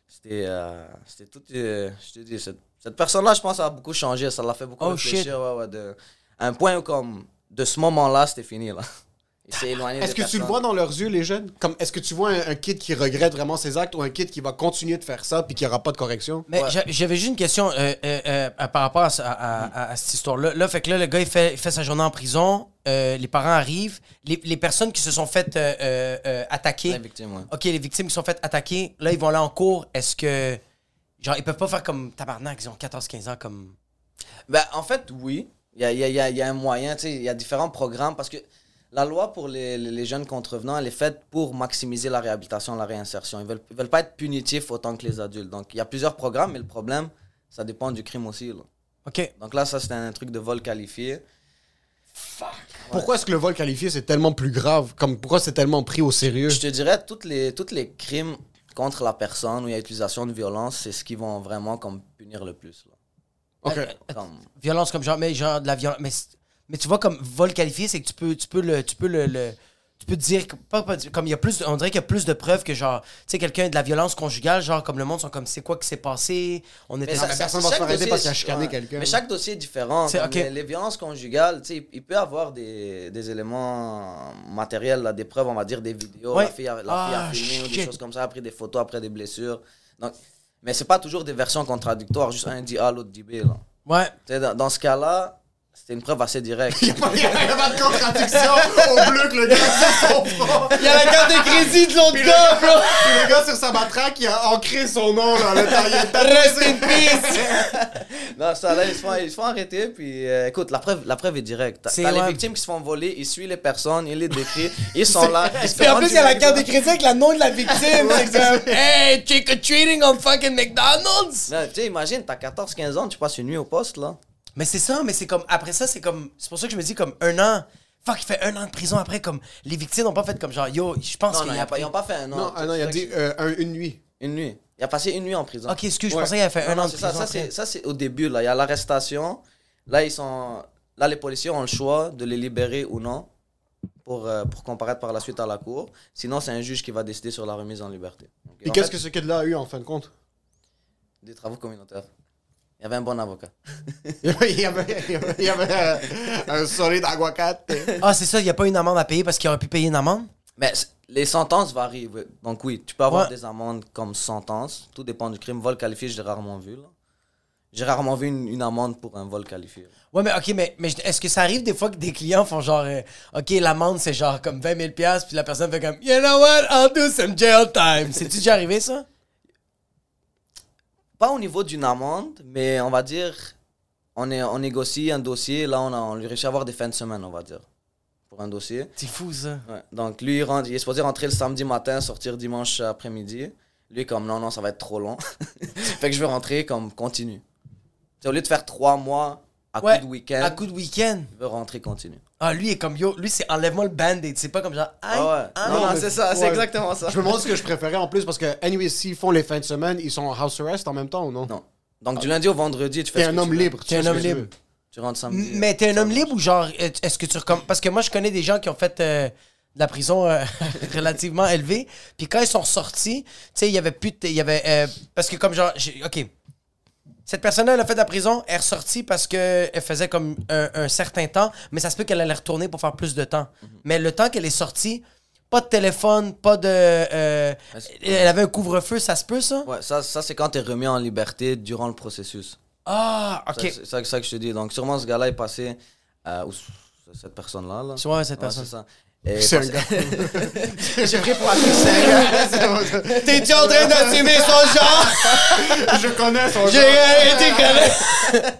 C'était euh, c'était tout. euh, je te dis, cette, cette personne-là, je pense, ça a beaucoup changé. Ça l'a fait beaucoup Oh, réfléchir. Ouais, ouais, de, à un point où, comme, de ce moment-là, c'était fini. Là. Il s'est éloigné Est-ce que tu le vois dans leurs yeux, les jeunes? Comme Est-ce que tu vois un, un kid qui regrette vraiment ses actes ou un kid qui va continuer de faire ça puis qui aura pas de correction? Mais Ouais. j'avais juste une question euh, euh, euh, par rapport à, ça- à- à- à cette histoire-là. Là, fait que là, le gars, il fait, il fait sa journée en prison. euh, les parents arrivent. Les, les personnes qui se sont faites euh, euh, euh, attaquer. La victime, ouais. OK, les victimes qui sont faites attaquer, là, ils vont aller en cours. Est-ce que. Genre, ils peuvent pas faire comme tabarnak, ils ont 14-15 ans comme. Ben, en fait, oui. Il y a, il y a- il y a- il y a un moyen, tu sais, il y a différents programmes parce que la loi pour les, les- les jeunes contrevenants, elle est faite pour maximiser la réhabilitation, la réinsertion. Ils veulent, ils veulent pas être punitifs autant que les adultes. Donc, il y a plusieurs programmes, mais le problème, ça dépend du crime aussi. là. OK. Donc là, ça, c'était un truc de vol qualifié. Pourquoi est-ce que le vol qualifié c'est tellement plus grave? Comme pourquoi c'est tellement pris au sérieux? Je te dirais, toutes les, toutes les crimes contre la personne où il y a utilisation de violence, c'est ce qui vont vraiment comme punir le plus. là. Ok. Comme- Violence comme genre, mais genre de la violence. Mais, c'est- mais tu vois, comme vol qualifié, c'est que tu peux, tu peux le. Tu peux le, le- tu peux dire pas, comme il y a plus on dirait qu'il y a plus de preuves que genre tu sais quelqu'un de la violence conjugale genre comme le monde sont comme c'est quoi qui s'est passé? On était ça- la ça- personne va se faire aider parce qu'il a chicané ouais. quelqu'un. Mais chaque dossier est différent. C'est- Comme ok. les, les violences conjugales, tu sais, il peut y avoir des, des éléments matériels, là, des preuves, on va dire des vidéos. Ouais. La fille a, la fille a Ah, filmé ou des choses comme ça, a pris des photos après des blessures. Donc, mais c'est pas toujours des versions contradictoires, juste un dit A, l'autre dit B. Là. ouais Tu sais, Dans, dans ce cas-là, c'était une preuve assez directe. Il n'y a, pas de contradiction au bleu que le gars sur son front. Il y a la carte de crédit de l'autre gars, bro! puis le gars sur sa matraque, il a ancré son nom là. Le Rest in peace! Non, ça, là, ils se font, ils se font arrêter, puis euh, écoute, la preuve, la preuve est directe. T'as C'est- t'as les ouais. victimes qui se font voler, ils suivent les personnes, ils les décrivent, ils sont là. ils se Puis en plus, il y a la carte de crédit avec le nom de la victime. c'est comme, hey, trick or treating on fucking McDonald's! Non, Tu sais, imagine, t'as 14-15 ans, tu passes une nuit au poste, là. Mais c'est ça mais c'est comme après ça c'est comme c'est pour ça que je me dis comme un an fuck il fait un an de prison après comme les victimes n'ont pas fait comme genre yo je pense Non, qu'il non, y ils a n'ont pas, pas fait un an. Non, ah non, il a dit euh, un- une nuit. Une nuit. Il a passé une nuit en prison. ok excuse je Ouais. pensais qu'il avait fait Non, un non, an de prison ça, après. c'est, ça, c'est au début, là. Il y a l'arrestation. Là, ils sont... Là, les policiers ont le choix de les libérer ou non pour, euh, pour comparaître par la suite à la cour. Sinon, c'est un juge qui va décider sur la remise en liberté. Donc, Et qu'est-ce fait, que ce kid-là a eu en fin de compte? Des travaux communautaires. Il y avait un bon avocat. Il y avait, il y avait, il y avait, euh, un solide aguacate. ah c'est ça il y a pas une amende à payer parce qu'il aurait pu payer une amende? Mais les sentences varient. oui. Donc oui, tu peux avoir Ouais. des amendes comme sentence. Tout dépend du crime. Vol qualifié, j'ai rarement vu. là. J'ai rarement vu une, une amende pour un vol qualifié. Ouais, mais ok, mais, mais est-ce que ça arrive des fois que des clients font genre, euh, ok, l'amende c'est genre comme 20 000 piastres, puis la personne fait comme, you know what, I'll do some jail time. C'est-tu déjà arrivé ça? Pas au niveau d'une amende, mais on va dire, on, est, on négocie un dossier. Là, on, a, on lui réussit à avoir des fins de semaine, on va dire, pour un dossier. C'est fou ça. Ouais. Donc lui, il, rentre- il est supposé rentrer le samedi matin, sortir dimanche après-midi. Lui, comme non, non, ça va être trop long. fait que je veux rentrer comme continue. Tu sais, au lieu de faire trois mois à Ouais, coup de week-end, À coup de week-end. je veux rentrer continue. Ah, lui est comme, yo, lui c'est enlève-moi le band-aid. C'est pas comme genre, aïe, Ah ouais. aïe. Non, c'est ça, c'est ouais. exactement ça. Je me demande ce que je préférais en plus parce que, anyway, s'ils font les fins de semaine, ils sont en house arrest en même temps ou non? Non. Donc du lundi au vendredi, tu fais T'es ce un que homme tu veux. libre. tu T'es un homme tu libre. veux. Tu rentres samedi. Mais t'es un homme libre ou genre, euh, est-ce que tu recommandes. Parce que moi, je connais des gens qui ont fait euh, de la prison euh, relativement élevée. Puis quand ils sont sortis, tu sais, il y avait plus de. Il y avait. euh, parce que comme genre. j'ai- Ok. Cette personne-là, elle a fait de la prison, elle est ressortie parce qu'elle faisait comme un, un certain temps, mais ça se peut qu'elle allait retourner pour faire plus de temps. Mais le temps qu'elle est sortie, pas de téléphone, pas de. euh, elle avait un couvre-feu, ça se peut ça? Ouais, ça, ça c'est quand t'es remis en liberté durant le processus. Ah, ok. C'est ça, ça que je te dis. Donc sûrement ce gars-là est passé... euh, cette personne-là. Là. Ouais, cette personne. ça. Et C'est un gars. J'ai pris pour que c'est un gars. T'es-tu en train d'assumer son genre? Je connais son J'ai genre. été connaître!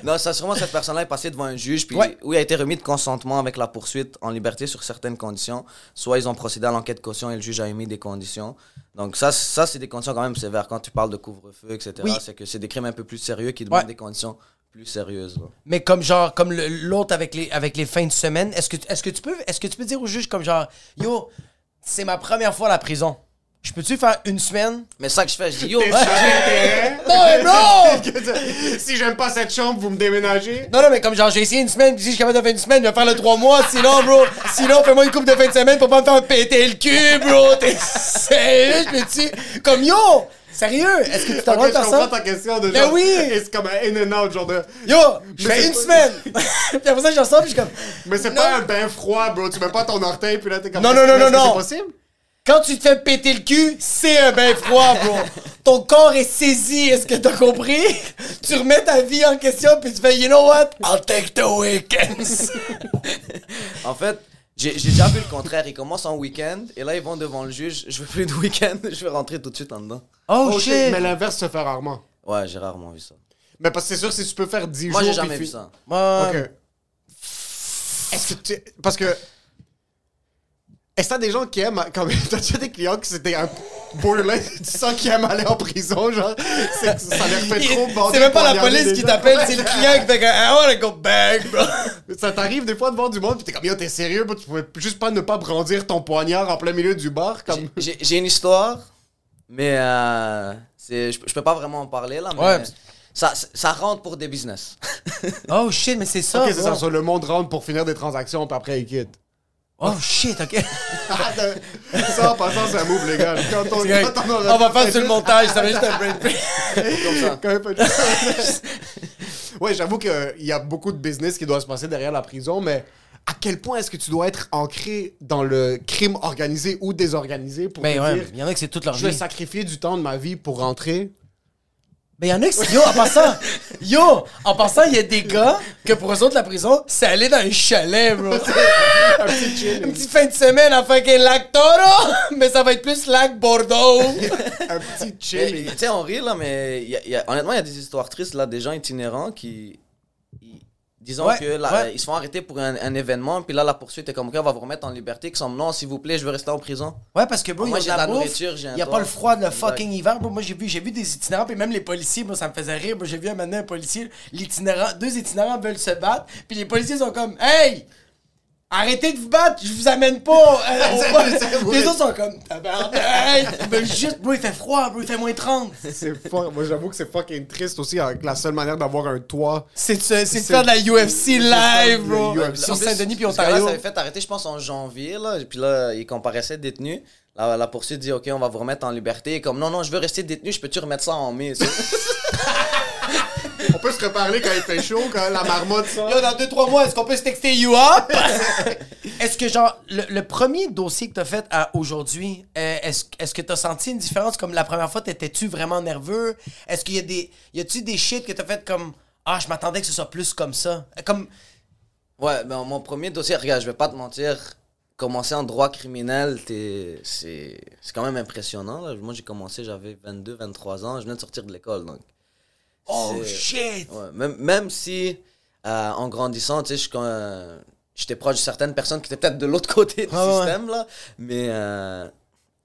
non, ça, sûrement, cette personne-là est passée devant un juge, puis Ouais. où il a été remis de consentement avec la poursuite en liberté sur certaines conditions. Soit ils ont procédé à l'enquête caution et le juge a émis des conditions. Donc, ça, ça c'est des conditions quand même sévères. Quand tu parles de couvre-feu, etc., Oui. c'est que c'est des crimes un peu plus sérieux qui demandent Ouais. des conditions plus sérieuses. là. Mais comme genre, comme le- l'autre avec les, avec les fins de semaine, est-ce que, est-ce que tu peux, est-ce que tu peux dire au juge comme genre, yo, c'est ma première fois à la prison. Je peux-tu faire une semaine? Mais ça que je fais, je dis, yo, Non, mais bro! si j'aime pas cette chambre, vous me déménagez. Non, non, mais comme genre, j'ai essayé une semaine, puis si je suis capable de faire une semaine, je vais faire le trois mois. Sinon, bro, sinon, fais-moi une coupe de fin de semaine pour pas me faire péter le cul, bro. T'es sérieux? Je dis, comme yo! Sérieux? Est-ce que tu t'en Ok, rends je faire comprends ça? ta question de Ben genre, oui! C'est comme un in and out, genre de. Yo, je Mais fais une pas- semaine. puis après ça, j'en sors, puis je suis comme. Mais c'est pas un bain froid, bro. Tu mets pas ton orteil, puis là, t'es comme. Non, non, non, non, non. C'est possible? Quand tu te fais péter le cul, c'est un bain froid, bro. Ton corps est saisi, est-ce que t'as compris? Tu remets ta vie en question, puis tu fais, you know what? I'll take the weekends. En fait, j'ai j'ai déjà vu le contraire. Ils commencent en week-end et là, ils vont devant le juge. Je veux plus de week-end, je vais rentrer tout de suite en dedans. Oh, Oh, shit. shit. Mais l'inverse se fait rarement. Ouais, j'ai rarement vu ça. Mais parce que c'est sûr, si tu peux faire 10 Moi, jours. j'ai jamais puis vu ça. Moi, Ok. Est-ce que tu. Parce que. Est-ce que t'as des gens qui aiment. Comme, t'as déjà des clients qui c'était un borderline, tu sens qu'ils aiment aller en prison, genre. ça leur fait trop bander C'est même pas la police qui t'appelle, c'est le client qui fait que I wanna go back, bro. Ça t'arrive des fois de voir du monde, pis t'es comme, yo, t'es sérieux, bro, tu pouvais juste pas ne pas brandir ton poignard en plein milieu du bar, comme. J'ai une histoire, mais euh, c'est- je, je peux pas vraiment en parler là. Mais Ouais. ça, ça rentre pour des business. Oh shit, mais c'est ça. Ok, c'est ça, sur le monde rentre pour finir des transactions, puis après il quitte. Oh shit, ok. ça, en passant, c'est un move légal. Quand on, quand on aura- On va faire sur le montage, ça va juste un brain break. Comme ça. Quand même ouais, j'avoue qu'il y a beaucoup de business qui doit se passer derrière la prison, mais à quel point est-ce que tu dois être ancré dans le crime organisé ou désorganisé pour Ben te ouais, dire, il y en a que c'est toute leur je vais vie. sacrifier du temps de ma vie pour rentrer? Ben y en a qui, yo, en passant, yo, en passant, il y a des gars que pour eux autres, la prison, c'est aller dans un chalet, bro. un petit chill. Une petite fin de semaine à fucking lac Toro, mais ça va être plus lac Bordeaux. un petit Mais, chill. Tu sais, on rit là, mais il y a- il y a- honnêtement, il y a des histoires tristes là, des gens itinérants qui. Disons Ouais, que là, ouais. ils se font arrêter pour un, un événement, puis là, la poursuite est comme, OK, on va vous remettre en liberté, qui sont non, s'il vous plaît, je veux rester en prison. Ouais, parce que, bro, Moi, j'ai de la bouffe, nourriture, j'ai Il n'y a toit. pas le froid de le fucking hiver. bro. Moi, j'ai vu, j'ai vu des itinérants, puis même les policiers, moi, ça me faisait rire. J'ai vu un moment un policier, l'itinérant, deux itinérants veulent se battre, puis les policiers sont comme, hey! Arrêtez de vous battre, je vous amène pas euh. Les autres sont comme, tabarnak! Ben, juste, bro, il fait froid, bro, il fait moins 30. C'est fuck- Moi, j'avoue que c'est fucking triste aussi, avec la seule manière d'avoir un toit. C'est de, faire de la UFC live, bro. UFC. Sur Saint-Denis puis Ontario. s'avait fait arrêter, je pense, en janvier, là, et puis là, il comparaissait détenu. La, la poursuite dit, OK, on va vous remettre en liberté. Et comme, non, non, je veux rester détenu, je peux-tu remettre ça en mai? On peut se reparler quand il fait chaud, quand la marmotte sort. Yo, dans 2-3 mois, est-ce qu'on peut se texter you up? est-ce que, genre, le, le premier dossier que t'as fait à aujourd'hui, euh, est-ce, est-ce que t'as senti une différence? Comme la première fois, t'étais-tu vraiment nerveux? Est-ce qu'il y a des. Y a-tu des shit que t'as fait comme. Ah, je m'attendais que ce soit plus comme ça? Comme. Ouais, ben, mon premier dossier, regarde, je vais pas te mentir, commencer en droit criminel, t'es- c'est c'est quand même impressionnant. là. Moi, j'ai commencé, j'avais 22, 23 ans, je venais de sortir de l'école, donc. Oh shit! Ouais, même, même si, euh, en grandissant, tu sais, je- quand, euh, j'étais proche de certaines personnes qui étaient peut-être de l'autre côté du Ah ouais. système, là, mais euh,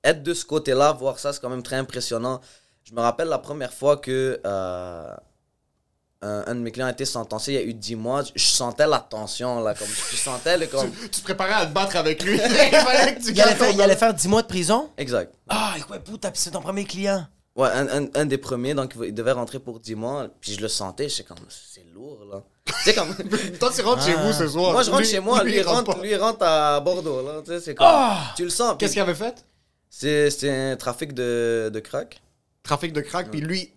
être de ce côté-là, voir ça, c'est quand même très impressionnant. Je me rappelle la première fois que euh, un, un de mes clients a été sentencé il y a eu 10 mois, je sentais la tension, là, comme je sentais le comme... Tu te préparais à te battre avec lui. il fallait que tu Il allait, faire, il allait faire 10 mois de prison? Exact. Ah, ouais, putain, c'est ton premier client? Ouais, un, un, un des premiers, donc il devait rentrer pour 10 mois, puis je le sentais, j'étais comme, c'est lourd, là. tu sais, comme... Toi, tu rentres chez vous ce soir. Moi, je rentre Lui- chez moi, lui, il rentre, lui, à Bordeaux, là. Tu sais, c'est comme. Ah! Tu le sens. Qu'est-ce qu'il avait fait? C'est c'est un trafic de, de crack. Trafic de crack, puis lui,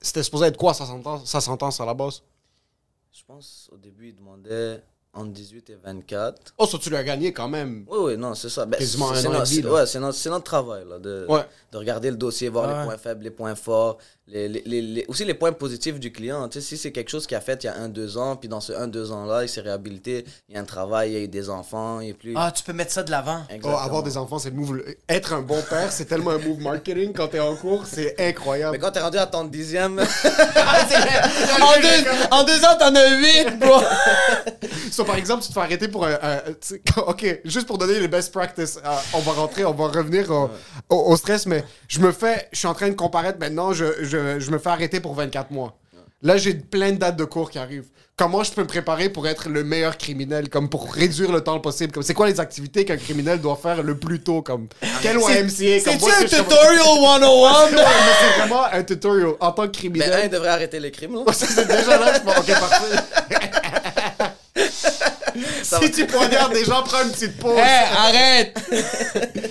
c'était supposé être quoi sa sentence, sa sentence à la base? Je pense, au début, il demandait entre 18 et 24. Oh, ça, tu l'as gagné quand même. Oui, oui, non, c'est ça. Ben, Quasiment c'est un an et notre-. Ouais, travail, là, de, Ouais. de regarder le dossier, voir Ouais. les points faibles, les points forts. Les, les- les- aussi les points positifs du client. Tu sais, si c'est quelque chose qu'il a fait il y a un, deux ans, puis dans ce un, deux ans-là, il s'est réhabilité, il y a un travail, il y a eu des enfants, il plus. Ah, tu peux mettre ça de l'avant. Oh, avoir des enfants, c'est le move. Être un bon père, c'est tellement un move marketing quand t'es en cours, c'est incroyable. Mais quand t'es rendu à ton dixième, en, deux, en deux ans, t'en as huit, bro. So, par exemple, tu te fais arrêter pour un. ok, juste pour donner les best practices, euh, on va rentrer, on va revenir au, au- au stress, mais je me fais. Je suis en train de comparaître maintenant, je, je, je me fais arrêter pour 24 mois. Là, j'ai plein de dates de cours qui arrivent. Comment je peux me préparer pour être le meilleur criminel, comme pour réduire le temps possible? Comme, c'est quoi les activités qu'un criminel doit faire le plus tôt? Comme, quel YMCA? Comme, C'est-tu un que je- tutorial 101, Ouais, mais c'est vraiment un tutorial. En tant que ben, un, criminel, il devrait arrêter les crimes. c'est déjà là, je pense, ok, parfait. Ça si va. tu poignardes des gens, prends une petite pause. Hey, arrête.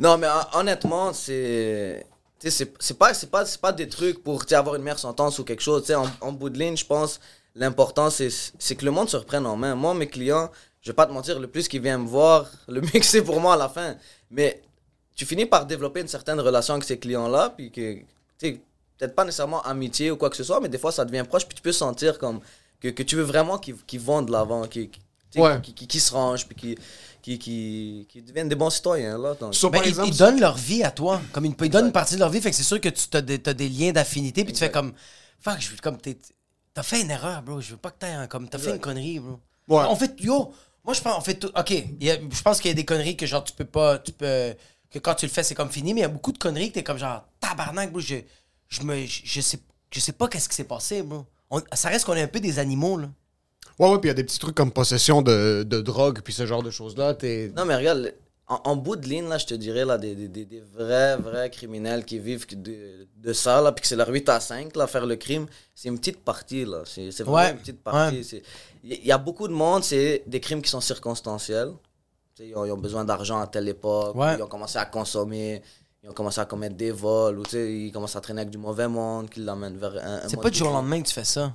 Non, mais hon- honnêtement, c'est. Tu sais, C'est c'est pas, c'est pas, c'est pas des trucs pour avoir une meilleure sentence ou quelque chose. Tu sais, En, en bout de ligne, je pense l'important, c'est c'est que le monde se reprenne en main. Moi, mes clients, je vais pas te mentir, le plus qu'ils viennent me voir, le mieux que c'est pour moi à la fin. Mais tu finis par développer une certaine relation avec ces clients-là, puis que, tu sais, peut-être pas nécessairement amitié ou quoi que ce soit, mais des fois ça devient proche, puis tu peux sentir comme que, que tu veux vraiment qu'ils qu'ils vont de l'avant, qu'ils Ouais. se rangent, puis qu'ils qu'ils- qu'ils deviennent des bons citoyens. Là, donc. So, Ben, ils, exemple, ils donnent leur vie à toi. Comme ils, ils donnent une partie de leur vie, fait que c'est sûr que tu as des, t'as des liens d'affinité, puis tu fais comme. Fuck, je veux comme. t'es- T'as fait une erreur, bro. Je veux pas que t'aies un. Comme, t'as fait une connerie, bro. Ouais. En fait, yo, moi, je pense. En fait, tout- ok. a- je pense qu'il y a des conneries que, genre, tu peux pas. Tu peux. Que quand tu le fais, c'est comme fini, mais il y a beaucoup de conneries que t'es comme, genre, tabarnak, bro. Je, je, me, je, je sais, je sais pas qu'est-ce qui s'est passé, bro. On- ça reste qu'on est un peu des animaux, là. Ouais, ouais, puis il y a des petits trucs comme possession de, de drogue, puis ce genre de choses-là. T'es... Non, mais regarde, en, en bout de ligne, là, je te dirais, là, des, des, des- vrais, vrais criminels qui vivent de, de ça, là, puis que c'est leur 8 à 5, là, faire le crime, c'est une petite partie, là. C'est c'est vraiment Ouais, une petite partie. ouais. Il y, a beaucoup de monde, c'est des crimes qui sont circonstanciels. Tu sais, Ils ont, ils ont besoin d'argent à telle époque, Ouais. ils ont commencé à consommer, ils ont commencé à commettre des vols, ou tu sais, ils commencent à traîner avec du mauvais monde, qui l'amènent vers un. un C'est pas du jour au de- lendemain que tu fais ça.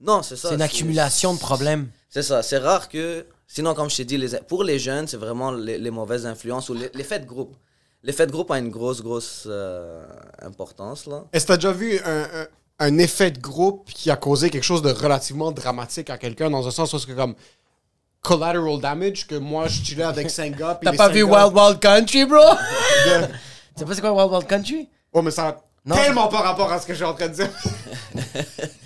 Non, c'est ça. C'est une accumulation de problèmes. C'est ça, c'est rare que. Sinon, comme je t'ai dit, les, pour les jeunes, c'est vraiment les, les mauvaises influences ou les- l'effet de groupe. L'effet de groupe a une grosse, grosse euh, importance, là. Est-ce que t'as déjà vu un, un- un effet de groupe qui a causé quelque chose de relativement dramatique à quelqu'un, dans un sens où c'est comme collateral damage, que moi, je chillais avec cinq gars, puis T'as les pas vu gars- Wild Wild Country, bro? de- Tu sais pas c'est quoi Wild Wild Country? Oh, mais ça a Non. tellement pas rapport à ce que j'ai en train de dire.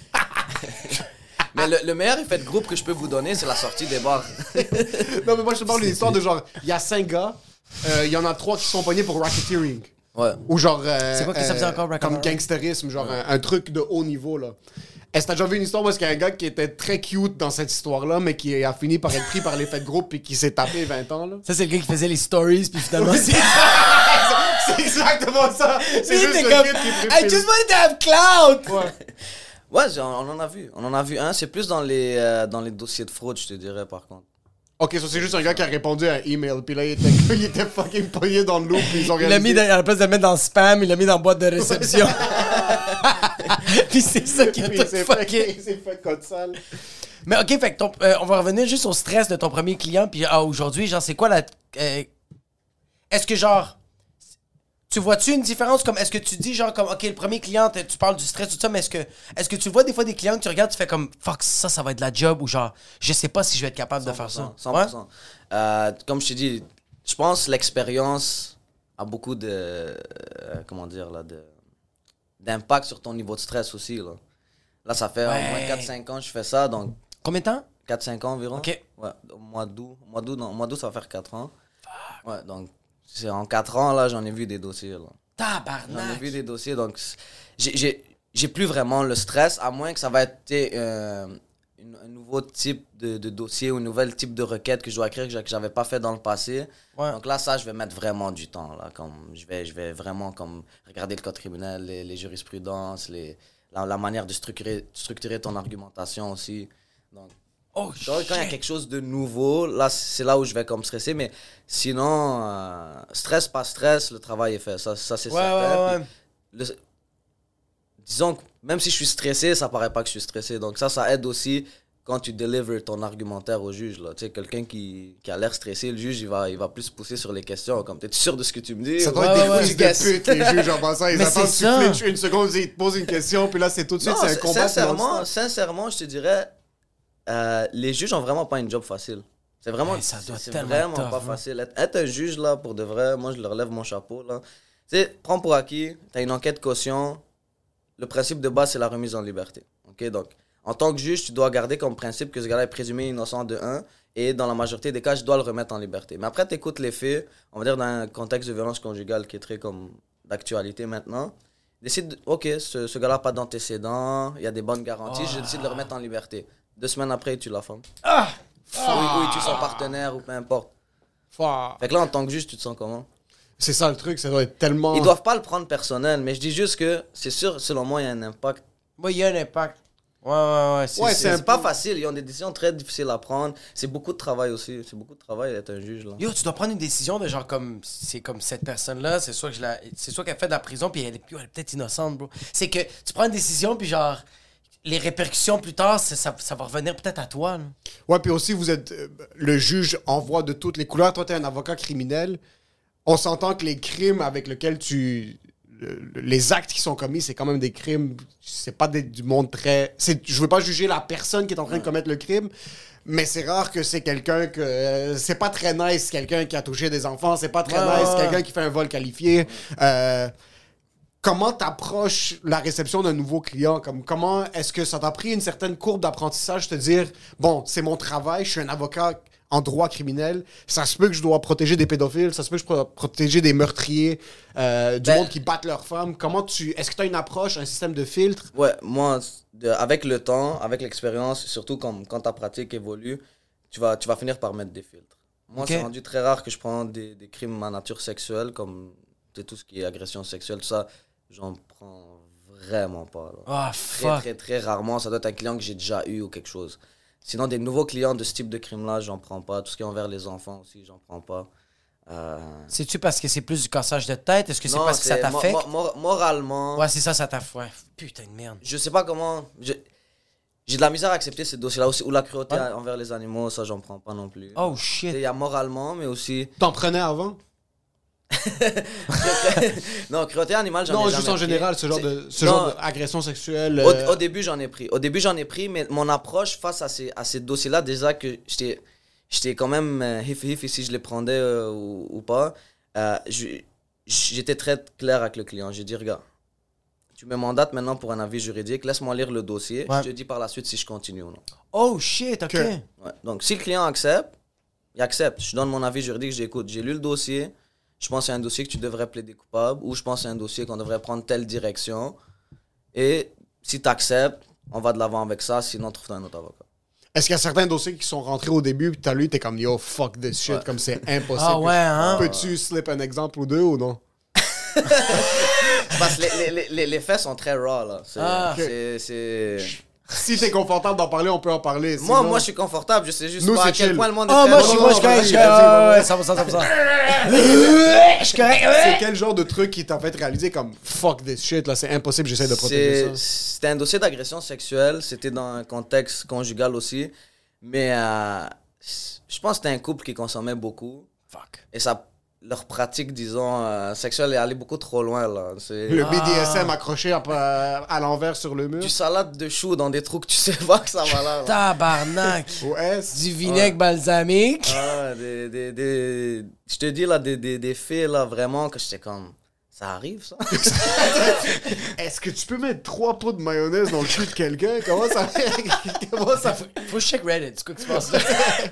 Mais le, le meilleur effet de groupe que je peux vous donner, c'est la sortie des bars. non, mais moi, je te parle d'une histoire de genre, il y a cinq gars, euh, il y en a trois qui sont pognés pour racketeering. Ouais. Ou genre. euh, C'est quoi que ça faisait euh, encore, Comme gangsterisme, genre un, un truc de haut niveau, là. Est-ce que t'as déjà vu une histoire où est-ce qu'il y a un gars qui était très cute dans cette histoire-là, mais qui a fini par être pris par l'effet de groupe et qui s'est tapé 20 ans, là? Ça, c'est le gars qui faisait les stories, puis finalement, c'est. C'est exactement ça! C'est juste le comme, kid qui est pris I just wanted to have clout! Ouais. Ouais, on en a vu. On en a vu un. C'est plus dans les, euh, dans les dossiers de fraude, je te dirais, par contre. Ok, ça c'est juste un gars qui a répondu à un email, puis là il était, il était fucking pogné dans le loop, puis ils ont Il l'a mis réalisé- dans- à la place de le mettre dans le spam, il l'a mis dans la boîte de réception. Puis c'est ça qui a Puis tout il s'est fucké. fait, il s'est fait code sale. Mais ok, fait que ton- euh, on va revenir juste au stress de ton premier client, puis ah, aujourd'hui, genre, c'est quoi la. euh, est-ce que, genre. Tu vois-tu une différence? Comme est-ce que tu dis genre comme ok le premier client tu parles du stress tout ça mais est-ce que est-ce que tu vois des fois des clients que tu regardes tu fais comme fuck ça ça va être de la job ou genre je sais pas si je vais être capable de faire ça 100%. Ouais? 100%. Euh, comme je te dis, je pense l'expérience a beaucoup de. euh, comment dire, là, de d'impact sur ton niveau de stress aussi. Là, là ça fait Ouais. au moins 4-5 ans que je fais ça, donc combien de temps? 4-5 ans environ. Ok. Ouais, au mois d'août. Au mois d'août, mois d'août, ça va faire 4 ans. Ouais, donc en 4 ans, là, j'en ai vu des dossiers. Là. J'en ai vu des dossiers, donc j'ai- plus vraiment le stress, à moins que ça va être euh, un nouveau type de, de dossier ou un nouvel type de requête que je dois écrire que j'a- que j'avais pas fait dans le passé. Ouais. Donc là, ça, je vais mettre vraiment du temps. Là, comme je, vais, je vais vraiment comme regarder le code criminel, les, les jurisprudences, les, la, la manière de structurer, structurer ton argumentation aussi. Donc, oh donc, quand il y a quelque chose de nouveau, là, c'est là où je vais comme stresser. Mais sinon, euh, stress, pas stress, le travail est fait. Ça, ça c'est Ouais, certain. ouais, ouais. Le- disons que même si je suis stressé, ça paraît pas que je suis stressé. Donc ça, ça aide aussi quand tu délivres ton argumentaire au juge, là, tu sais, quelqu'un qui, qui a l'air stressé, le juge, il va, il va plus pousser sur les questions, comme, t'es sûr de ce que tu me dis? Ça doit être ouais, des de pute, les juges, en passant. Ils Mais attendent tu une seconde, ils te posent une question, puis là, c'est tout de suite, Non, c'est un combat. sincèrement, sincèrement, je te dirais, euh, les juges ont vraiment pas une job facile. C'est vraiment, ça doit c'est vraiment tough, pas hein. facile. Être, être un juge, là, pour de vrai, moi, je leur lève mon chapeau, là. Tu sais, prends pour acquis, t'as une enquête caution. Le principe de base, c'est la remise en liberté. OK? Donc, en tant que juge, tu dois garder comme principe que ce gars-là est présumé innocent de 1. Et dans la majorité des cas, je dois le remettre en liberté. Mais après, tu écoutes les faits, on va dire dans un contexte de violence conjugale qui est très comme d'actualité maintenant. Décide, de- ok, ce, ce gars-là n'a pas d'antécédents, il y a des bonnes garanties, je décide de le remettre en liberté. Deux semaines après, tu la formes. Ah! Oui, oui, tu son partenaire ou peu importe. Fuck. Fait que là, en tant que juge, tu te sens comment? C'est ça le truc, ça doit être tellement. Ils doivent pas le prendre personnel, mais je dis juste que c'est sûr, selon moi, il y a un impact. Moi, il y a un impact. Ouais, ouais, ouais. c'est- Ouais, c'est- pas facile, ils ont des décisions très difficiles à prendre. C'est beaucoup de travail aussi. C'est beaucoup de travail d'être un juge. Là. Yo, tu dois prendre une décision de genre comme c'est comme cette personne-là, c'est soit que je la c'est soit qu'elle fait de la prison puis elle est, yo, elle est peut-être innocente, bro. C'est que tu prends une décision puis genre les répercussions plus tard, ça, ça va revenir peut-être à toi. là. Ouais, puis aussi, vous êtes. euh, le juge envoie de toutes les couleurs. Toi, t'es un avocat criminel. On s'entend que les crimes avec lesquels tu. le- les actes qui sont commis, c'est quand même des crimes. C'est pas des- du monde très. Je veux pas juger la personne qui est en train de commettre le crime. Mais c'est rare que c'est quelqu'un que. euh, c'est pas très nice, quelqu'un qui a touché des enfants. C'est pas très nice, quelqu'un qui fait un vol qualifié. Euh, comment t'approches la réception d'un nouveau client? Comme comment est-ce que ça t'a pris une certaine courbe d'apprentissage te dire bon c'est mon travail je suis un avocat en droit criminel ça se peut que je dois protéger des pédophiles ça se peut que je dois protéger des meurtriers euh, du Ben- monde qui battent leurs femmes comment tu est-ce que tu as une approche un système de filtre? Ouais, moi, de- avec le temps, avec l'expérience, surtout comme, quand ta pratique évolue, tu vas, tu vas finir par mettre des filtres. Moi, c'est rendu très rare que je prends des, des crimes à nature sexuelle, comme tout ce qui est agression sexuelle, tout ça. J'en prends vraiment pas. là. Ah, très, fuck. très, très rarement. Ça doit être un client que j'ai déjà eu ou quelque chose. Sinon, des nouveaux clients de ce type de crime-là, j'en prends pas. Tout ce qui est envers les enfants aussi, j'en prends pas. Euh, C'est-tu parce que c'est plus du cassage de tête? Est-ce que c'est parce que ça t'affecte? mo- mo- moralement, Ouais, c'est ça, ça t'affecte. Ouais. Putain de merde. je sais pas comment. je- J'ai de la misère à accepter ces dossiers-là aussi. Ou la cruauté Ouais. envers les animaux, ça, j'en prends pas non plus. Oh Il shit. y a moralement, mais aussi. t'en prenais avant? non, cruauté animale, j'en ai non jamais juste en pris. général ce genre C'est- de ce Non, genre d'agression sexuelle Au, euh, au début, j'en ai pris. Au début, j'en ai pris, mais mon approche face à ces, à ces dossiers-là, déjà que j'étais, j'étais quand même euh, hif-hif si je les prenais euh, ou, ou pas, euh, je- j'étais très clair avec le client. J'ai dit, regarde, tu me mandates maintenant pour un avis juridique, laisse-moi lire le dossier, Ouais. je te dis par la suite si je continue ou non. Oh shit, ok. Que- Ouais. Donc, si le client accepte, il accepte. Je donne mon avis juridique, j'écoute. J'ai lu le dossier. Je pense que c'est un dossier que tu devrais plaider coupable ou je pense que c'est un dossier qu'on devrait prendre telle direction. Et si tu acceptes, on va de l'avant avec ça. Sinon, trouve-toi un autre avocat. est-ce qu'il y a certains dossiers qui sont rentrés au début puis t'as lu t'es comme yo fuck this shit comme c'est impossible Ah ouais, hein? peux-tu slip un exemple ou deux ou non? Parce que les, les- les- les- les faits sont très raw, là. C'est, Ah. Si t'es confortable d'en parler, on peut en parler. Moi, Sinon- moi, je suis confortable. Je sais juste Nous, pas à c'est quel chill. point le monde Ah, est moi, très je suis moi, non, je suis correct, je suis vas-y, correct, vas-y. ouais, ouais, 100%, 100%. Je suis correct, ouais. C'est quel genre de truc qui t'a fait réaliser comme fuck this shit, là, c'est impossible, j'essaie de protéger C'est- ça? C'était un dossier d'agression sexuelle. C'était dans un contexte conjugal aussi. Mais euh, je pense que c'était un couple qui consommait beaucoup. Fuck. Et ça, leur pratique, disons, euh, sexuelle est allée beaucoup trop loin. Là. C'est Le Ah. BDSM accroché à, à l'envers sur le mur. du salade de choux dans des trous que tu sais pas que ça va là. là. Tabarnak. Du vinaigre balsamique. Ah, des, des, des- je te dis là, des, des, des faits là, vraiment, que j'étais comme. Ça arrive ça? Est-ce que tu peux mettre trois pots de mayonnaise dans le cul de quelqu'un? Comment ça Comment ça fait? Faut que je check Reddit, c'est quoi qui se passe là?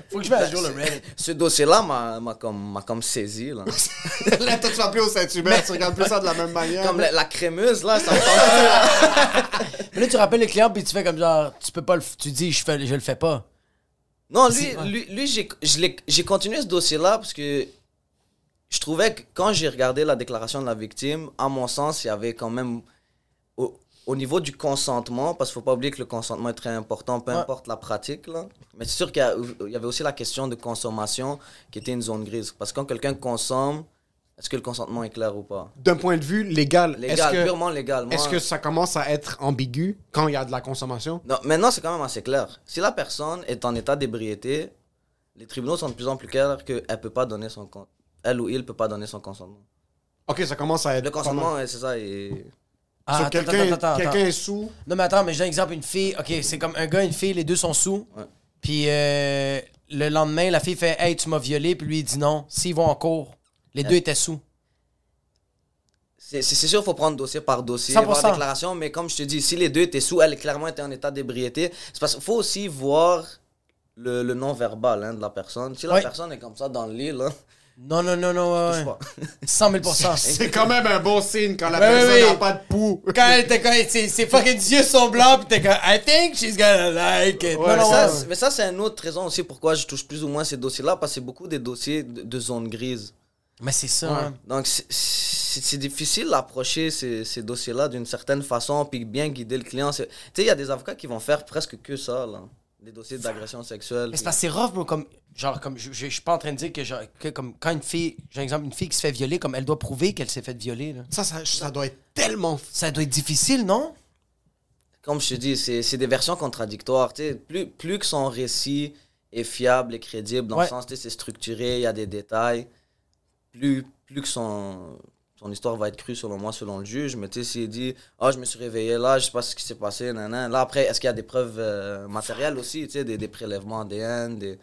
Faut que je mette à jour le Reddit. Ce dossier-là m'a m'a comme, m'a comme saisi. Là. Là, toi, tu vas appeler au Saint-Hubert, tu regardes plus ça de la même manière. Comme la, la crémeuse, là, ça me tente. Mais là, tu rappelles le client puis tu fais comme genre, tu peux pas le. Tu dis, je, fais, je le fais pas. Non, lui, lui, lui j'ai continué ce dossier-là parce que je trouvais que quand j'ai regardé la déclaration de la victime, à mon sens, il y avait quand même, au, au niveau du consentement, parce qu'il ne faut pas oublier que le consentement est très important, peu Ouais. importe la pratique, là. mais c'est sûr qu'il y, avait aussi la question de consommation qui était une zone grise. Parce que quand quelqu'un consomme, est-ce que le consentement est clair ou pas? D'un point de vue légal, est-ce Légal, que, purement légal. Moi, est-ce que ça commence à être ambigu quand il y a de la consommation? Non, maintenant, c'est quand même assez clair. Si la personne est en état d'ébriété, les tribunaux sont de plus en plus clairs qu'elle peut pas donner son con- elle ou il peut pas donner son consentement. Ok, ça commence à être. Le consentement, ouais, c'est ça. Et... Ah, quelqu'un est sous. Non, mais attends, mais je donne un exemple. Une fille, ok, c'est comme un gars, une fille, les deux sont sous. Ouais. Puis euh, le lendemain, la fille fait Hey, tu m'as violé. Puis lui, il dit non. S'ils vont en cours, les deux étaient sous. C'est sûr, il faut prendre dossier par dossier, 100%. voir déclaration, mais comme je te dis, si les deux étaient sous, elle clairement était en état d'ébriété, c'est parce qu'il faut aussi voir le, le non-verbal hein, de la personne. Si la Ouais. personne est comme ça dans le lit, là, Non, non, non, non, ouais, ouais. pas. 100 000 C'est quand même un bon signe quand la Ouais, personne n'a ouais. pas de pouls. Quand elle était quand ses, ses fucking yeux sont blancs, pis t'es comme I think she's gonna like it. Ouais, non, mais, non, ça, c'est- mais ça, c'est une autre raison aussi pourquoi je touche plus ou moins ces dossiers-là, parce que c'est beaucoup des dossiers de, de zone grise. Mais c'est ça. Ouais. hein. Donc, c'est- difficile d'approcher ces, ces dossiers-là d'une certaine façon, puis bien guider le client. Tu sais, il y a des avocats qui vont faire presque que ça, là. Des dossiers d'agression sexuelle. Mais c'est parce que c'est rough, bro. Comme, genre, comme, je, je, je suis pas en train de dire que, genre, que comme, quand une fille, j'ai un exemple, une fille qui se fait violer, comme elle doit prouver qu'elle s'est fait violer, là. Ça, ça, ça doit être tellement. Ça doit être difficile, non? comme je te dis, c'est c'est des versions contradictoires. Plus, plus que son récit est fiable et crédible, dans Ouais. le sens, c'est structuré, il y a des détails, plus, plus que son, son histoire va être crue, selon moi, selon le juge. Mais tu sais, s'il dit, ah, je me suis réveillé là, je sais pas ce qui s'est passé, nan, Là, après, est-ce qu'il y a des preuves euh, matérielles aussi, tu sais, des, des prélèvements ADN, des...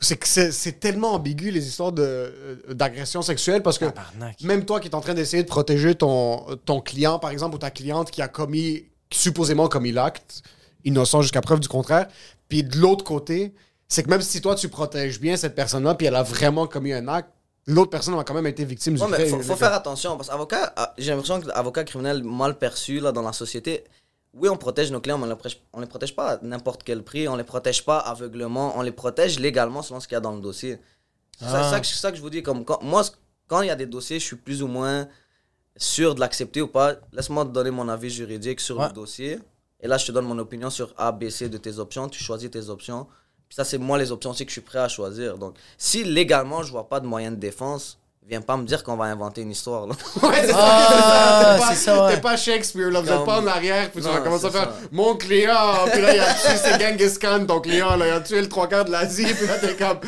C'est que c'est c'est tellement ambigu les histoires de, euh, d'agression sexuelle parce que Tabarnak. même toi qui es en train d'essayer de protéger ton, ton client, par exemple, ou ta cliente qui a commis, supposément commis l'acte, innocent jusqu'à preuve du contraire, puis de l'autre côté, c'est que même si toi tu protèges bien cette personne-là, puis elle a vraiment commis un acte, l'autre personne a quand même été victime Ouais, du fait. faut, faut faire attention parce qu'avocat, ah, j'ai l'impression que l'avocat criminel mal perçu là, dans la société, oui, on protège nos clients, mais on ne les, on les protège pas à n'importe quel prix, on les protège pas aveuglement, on les protège légalement selon ce qu'il y a dans le dossier. C'est ça, Ah. ça que- c'est ça que je vous dis. Comme quand- moi, quand il y a des dossiers, je suis plus ou moins sûr de l'accepter ou pas. Laisse-moi te donner mon avis juridique sur Ouais. le dossier. Et là, je te donne mon opinion sur A, B, C de tes options. Tu choisis tes options. Puis ça, c'est moi les options aussi que je suis prêt à choisir. Donc, si légalement, je vois pas de moyen de défense, viens pas me dire qu'on va inventer une histoire. là. Ouais, c'est Ah, ça, ça, ça. ouais. T'es pas Shakespeare, là. Vous êtes Comme- pas en arrière, puis tu Non, vas commencer à faire ça. mon client, puis là, il a tué, c'est Genghis Khan, ton client, là. Il a tué le trois quarts de l'Asie, puis là, t'es comme,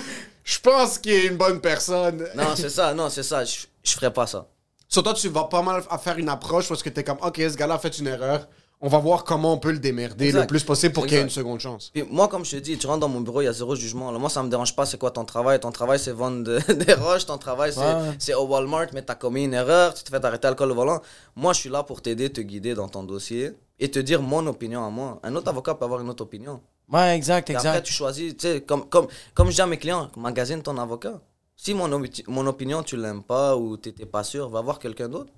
je pense qu'il est une bonne personne. non, c'est ça, non, c'est ça. Je, je ferais pas ça. Sur toi, tu vas pas mal à faire une approche parce que t'es comme, ok, ce gars-là a fait une erreur. On va voir comment on peut le démerder Exact. le plus possible pour qu'il y ait une Exact. seconde chance. Puis moi, comme je te dis, tu rentres dans mon bureau, il y a zéro jugement. là. Moi, ça me dérange pas, c'est quoi ton travail? Ton travail, c'est vendre de- des roches. Ton travail, c'est Ouais. c'est au Walmart, mais tu as commis une erreur, tu te fais arrêter alcool au volant. Moi, je suis là pour t'aider, te guider dans ton dossier et te dire mon opinion à moi. Un autre avocat peut avoir une autre opinion. Ouais, exact, Et après, exact. tu choisis, tu sais, comme, comme, comme je dis à mes clients, magasine ton avocat. Si mon, mon opinion, tu l'aimes pas ou tu n'étais pas sûr, va voir quelqu'un d'autre.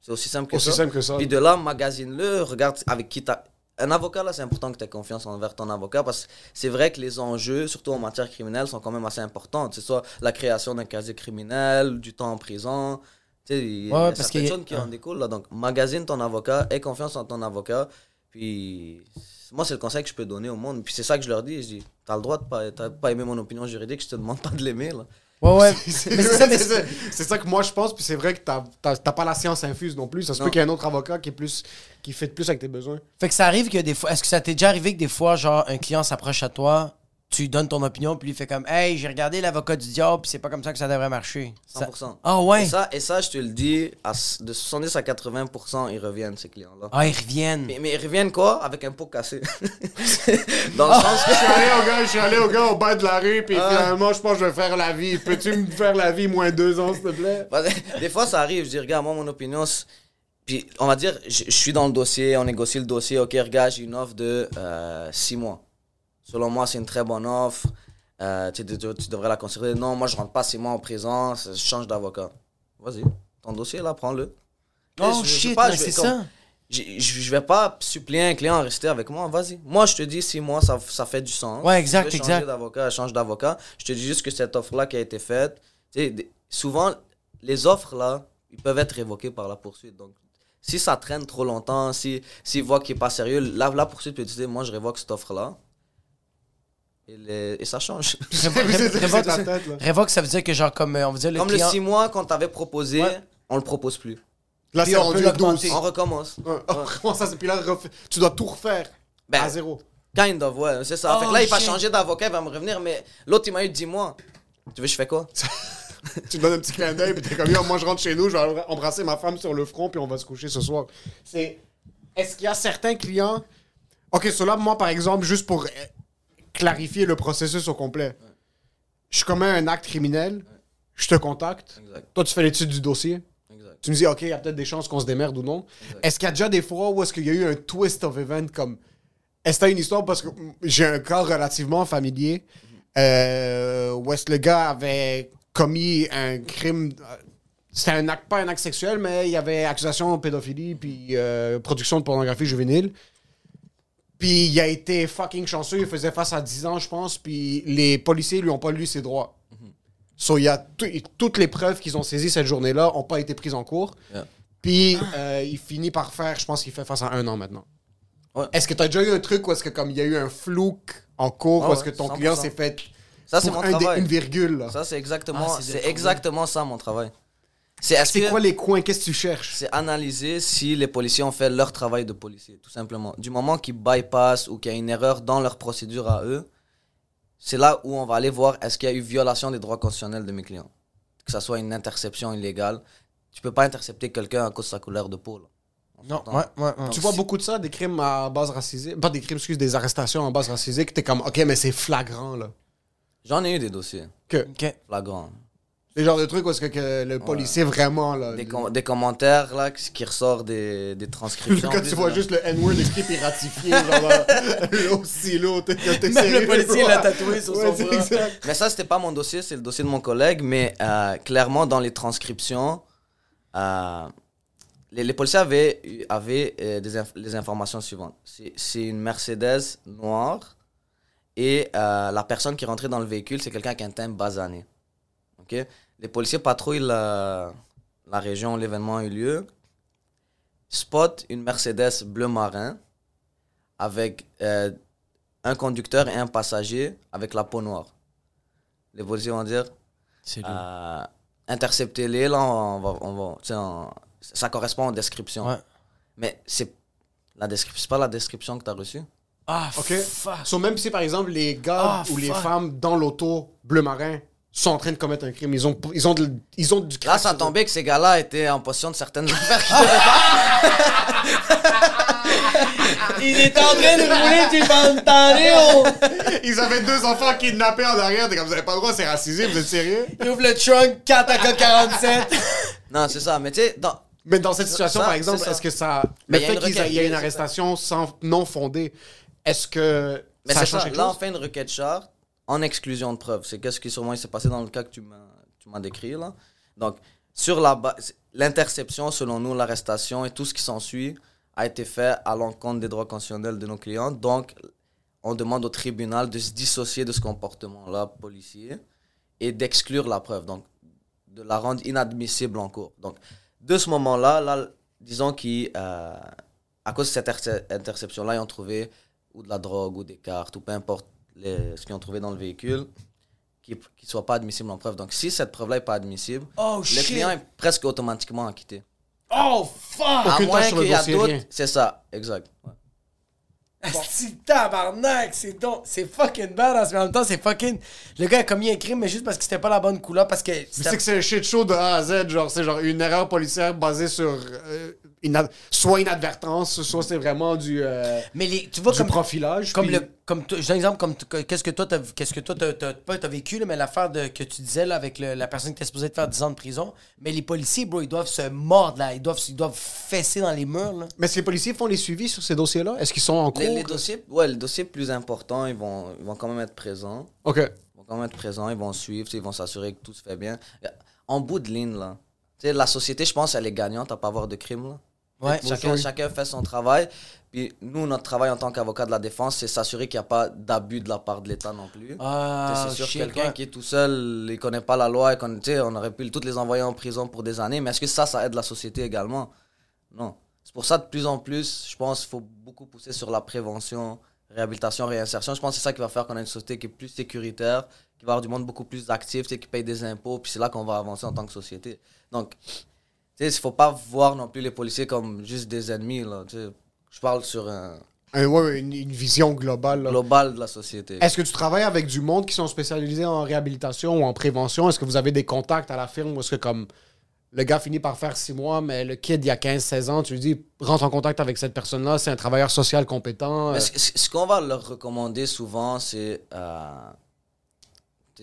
C'est aussi simple que Aussi ça. simple que ça. Puis de là, magasine-le, regarde avec qui t'as. Un avocat, là, c'est important que tu aies confiance envers ton avocat parce que c'est vrai que les enjeux, surtout en matière criminelle, sont quand même assez importants. C'est soit la création d'un casier criminel, du temps en prison. Tu sais, il y a certaines choses qui en découlent. Là. Donc, magasine ton avocat, aie confiance en ton avocat. Puis, moi, c'est le conseil que je peux donner au monde. Puis, c'est ça que je leur dis. Je dis, t'as le droit de pas, t'as pas aimer mon opinion juridique, je te demande pas de l'aimer. Là. Ouais, ouais. C'est ça, mais ça, que moi je pense, puis c'est vrai que t'as t'as- t'as pas la science infuse non plus. Ça se Non. peut qu'il y ait un autre avocat qui est plus qui fait plus avec tes besoins. Fait que ça arrive que des fois. Est-ce que ça t'est déjà arrivé que des fois, genre, un client s'approche à toi, tu lui donnes ton opinion, puis il fait comme Hey, j'ai regardé l'avocat du diable, puis c'est pas comme ça que ça devrait marcher. Ça- 100%. Ah ouais? Et ça, et ça, je te le dis, à, de 70 à 80%, ils reviennent, ces clients-là. Ah, ils reviennent. Mais, mais ils reviennent quoi? Avec un pot cassé. Dans le sens Je suis allé au gars, je suis allé au gars au bas de la rue, puis Ah. finalement, je pense que je vais faire la vie. Peux-tu me faire la vie moins deux ans, s'il te plaît? que. Des fois, ça arrive. Je dis, regarde, moi, mon opinion. c'est- Puis, on va dire, je, je suis dans le dossier, on négocie le dossier. Ok, regarde, j'ai une offre de 6 mois. Selon moi, c'est une très bonne offre. Euh, tu, devrais la considérer. Non, moi, je rentre pas 6 mois en prison. Je change d'avocat. Vas-y. Ton dossier, là, prends-le. Oh Je- shit, c'est ça. Je, je je vais pas supplier un client à rester avec moi, vas-y. Moi, je te dis, si moi, ça, ça fait du sens. Ouais, exact, changer exact. d'avocat, change d'avocat. Je te dis juste que cette offre-là qui a été faite, souvent, les offres-là, ils peuvent être révoquées par la poursuite. Donc, si ça traîne trop longtemps, si s'ils voient qu'il n'est pas sérieux, la, la poursuite peut dire, moi, je révoque cette offre-là. Et, ça change. Révoque, la tête, là. révoque, ça veut dire que genre comme euh, on veut dire le Comme client. le 6 mois qu'on t'avait proposé, Ouais. on le propose plus. Là, Puis c'est on rendu peut le l'augmenter. 12. On recommence. Ouais. Ça, c'est- puis là, tu dois tout refaire Ben, à zéro. Kind of, ouais, c'est ça. Oh, fait que là, il va changer d'avocat, il va me revenir, mais l'autre, il m'a eu 10 mois. Tu veux, je fais quoi? Tu te donnes un petit clin d'œil, puis t'es comme, moi, je rentre chez nous, je vais embrasser ma femme sur le front, puis on va se coucher ce soir. C'est. Est-ce qu'il y a certains clients? Ok, cela, moi, par exemple, juste pour clarifier le processus au complet. Je commets un acte criminel, je te contacte. Exact. Toi, tu fais l'étude du dossier. Exact. Tu me dis, OK, il y a peut-être des chances qu'on se démerde ou non. Est-ce qu'il y a déjà des fois où est-ce qu'il y a eu un twist of event comme. Est-ce que t'as une histoire? Parce que j'ai un cas relativement familier euh, où est-ce que le gars avait commis un crime. euh, C'était un acte, pas un acte sexuel, mais il y avait accusation de pédophilie puis euh, production de pornographie juvénile. Puis il a été fucking chanceux, il faisait face à 10 ans, je pense, puis les policiers lui ont pas lu ses droits. So, il y a tout- toutes les preuves qu'ils ont saisies cette journée-là n'ont pas été prises en cours. Yeah. Puis euh, il finit par faire, je pense qu'il fait face à un an maintenant. Ouais. Est-ce que tu as déjà eu un truc où est-ce que comme il y a eu un flouk en cours, Ah où est-ce que ton 100%. client s'est fait Ça, c'est mon un des- travail. une virgule là? Ça, c'est exactement, Ah, c'est exactement ça, mon travail. C'est que- quoi les coins? Qu'est-ce que tu cherches? C'est analyser si les policiers ont fait leur travail de policier, tout simplement. Du moment qu'ils bypassent ou qu'il y a une erreur dans leur procédure à eux, c'est là où on va aller voir est-ce qu'il y a eu violation des droits constitutionnels de mes clients. Que ça soit une interception illégale. Tu peux pas intercepter quelqu'un à cause de sa couleur de peau. là. On Non, ouais, ouais, ouais. Tu vois beaucoup de ça, des crimes à base racisée. Pas des crimes, excuse, des arrestations à base racisée, que t'es comme, ok, mais c'est flagrant, là. J'en ai eu des dossiers Que, Ok. flagrants. Les genres de trucs où est-ce que, que le policier vraiment, là. Des, le- com- des commentaires là, qui ressortent des, des transcriptions. Quand tu vois juste le N-word écrit puis ratifié, genre, là, aussi lourd, t'es le policier l'a tatoué sur Ouais, son bras. exact. Mais ça, c'était pas mon dossier, c'est le dossier de mon collègue. Mais euh, clairement, dans les transcriptions, euh, les, les policiers avaient, avaient euh, des inf- les informations suivantes. C'est une Mercedes noire et la personne qui rentrée dans le véhicule, c'est quelqu'un qui a un teint basané. Ok? Les policiers patrouillent la, la région où l'événement a eu lieu, spot une Mercedes bleu marin avec euh, un conducteur et un passager avec la peau noire. Les policiers vont dire euh, interceptez-les, là, on va, on va, tu sais, on- ça correspond aux descriptions. Ouais. Mais c'est la description, c'est pas la description que tu as reçue? Ah, Ok. fuck. So, même si par exemple les gars Ah, ou les femmes dans l'auto bleu marin sont en train de commettre un crime, ils ont, ils ont, de- ils ont du Là, crack ça tombait que ces gars-là étaient en possession de certaines affaires qu'ils devaient pas. Il est en train de rouler du pantalon. Ils avaient deux enfants kidnappés en arrière, t'es comme vous avez pas le droit, c'est racisé, vous êtes sérieux? Il ouvre le trunk 4 AK-47. Non, c'est ça. Mais tu sais, dans- Mais dans cette situation, Ça, par exemple, est-ce que ça. Mais le fait une qu'il y y a une arrestation sans, non fondée, est-ce que. mais ça change ça. Là, on fait une requête charte en exclusion de preuves. C'est qu'est-ce qui sûrement s'est passé dans le cas que tu m'as décrit là. Donc, sur la base, l'interception, selon nous, l'arrestation et tout ce qui s'ensuit a été fait à l'encontre des droits constitutionnels de nos clients. Donc, on demande au tribunal de se dissocier de ce comportement-là policier et d'exclure la preuve, donc de la rendre inadmissible en cours. Donc, de ce moment-là, là, disons qu'à à cause de cette interce- interception-là, ils ont trouvé ou de la drogue ou des cartes ou peu importe les- ce qu'ils ont trouvé dans le véhicule qui ne soit pas admissible en preuve. Donc, si cette preuve-là n'est pas admissible, Oh le shit. client est presque automatiquement acquitté. Oh fuck. À Aucune moins qu'il y a d'autres. C'est ça, exact. Ouais. C'est tabarnak, c'est donc, c'est fucking badass, mais en même temps, c'est fucking. Le gars a commis un crime, mais juste parce que c'était pas la bonne couleur, parce que. Mais C'est que c'est un shit show de A à Z, genre, c'est genre une erreur policière basée sur euh, ina- soit inadvertance, soit c'est vraiment du, euh, Mais les, tu vois, du comme, profilage. comme puis- le, comme donne un exemple, comme qu'est-ce que toi, t'as, qu'est-ce que toi, t'as, t'as- pas t'as vécu, là, mais l'affaire de, que tu disais, là, avec le- la personne qui était supposée te faire 10 ans de prison. Mais les policiers, bro, ils doivent se mordre, là, ils doivent, ils doivent fesser dans les murs, là. Mais est-ce que les policiers font les suivis sur ces dossiers-là? Est-ce qu'ils sont en cours? Les, les dossiers, ouais, les dossiers plus importants, ils vont, ils vont quand même être présents. OK. Ils vont quand même être présents, ils vont suivre, ils vont s'assurer que tout se fait bien. En bout de ligne, là, tu sais, la société, je pense, elle est gagnante à pas avoir de crime, là. Ouais. Chacun, chacun fait son travail. Puis nous, notre travail en tant qu'avocat de la défense, c'est s'assurer qu'il n'y a pas d'abus de la part de l'État non plus. Ah, c'est sûr, quelqu'un ouais. qui est tout seul, il connaît pas la loi, il connaît- on aurait pu toutes les envoyer en prison pour des années, mais est-ce que ça, ça aide la société également? Non. C'est pour ça, de plus en plus, je pense qu'il faut beaucoup pousser sur la prévention, réhabilitation, réinsertion. Je pense que c'est ça qui va faire qu'on a une société qui est plus sécuritaire, qui va avoir du monde beaucoup plus actif, qui paye des impôts, puis c'est là qu'on va avancer en tant que société. Donc, tu sais, il faut pas voir non plus les policiers comme juste des ennemis, là. tu sais. Je parle sur un Un- ouais, une, une vision globale. là. global de la société. Est-ce que tu travailles avec du monde qui sont spécialisés en réhabilitation ou en prévention? Est-ce que vous avez des contacts à la firme ou est-ce que comme le gars finit par faire six mois, mais le kid, il y a 15-16 ans, tu lui dis, rentre en contact avec cette personne-là, c'est un travailleur social compétent. Mais euh, ce, qu'on va leur recommander souvent, c'est euh,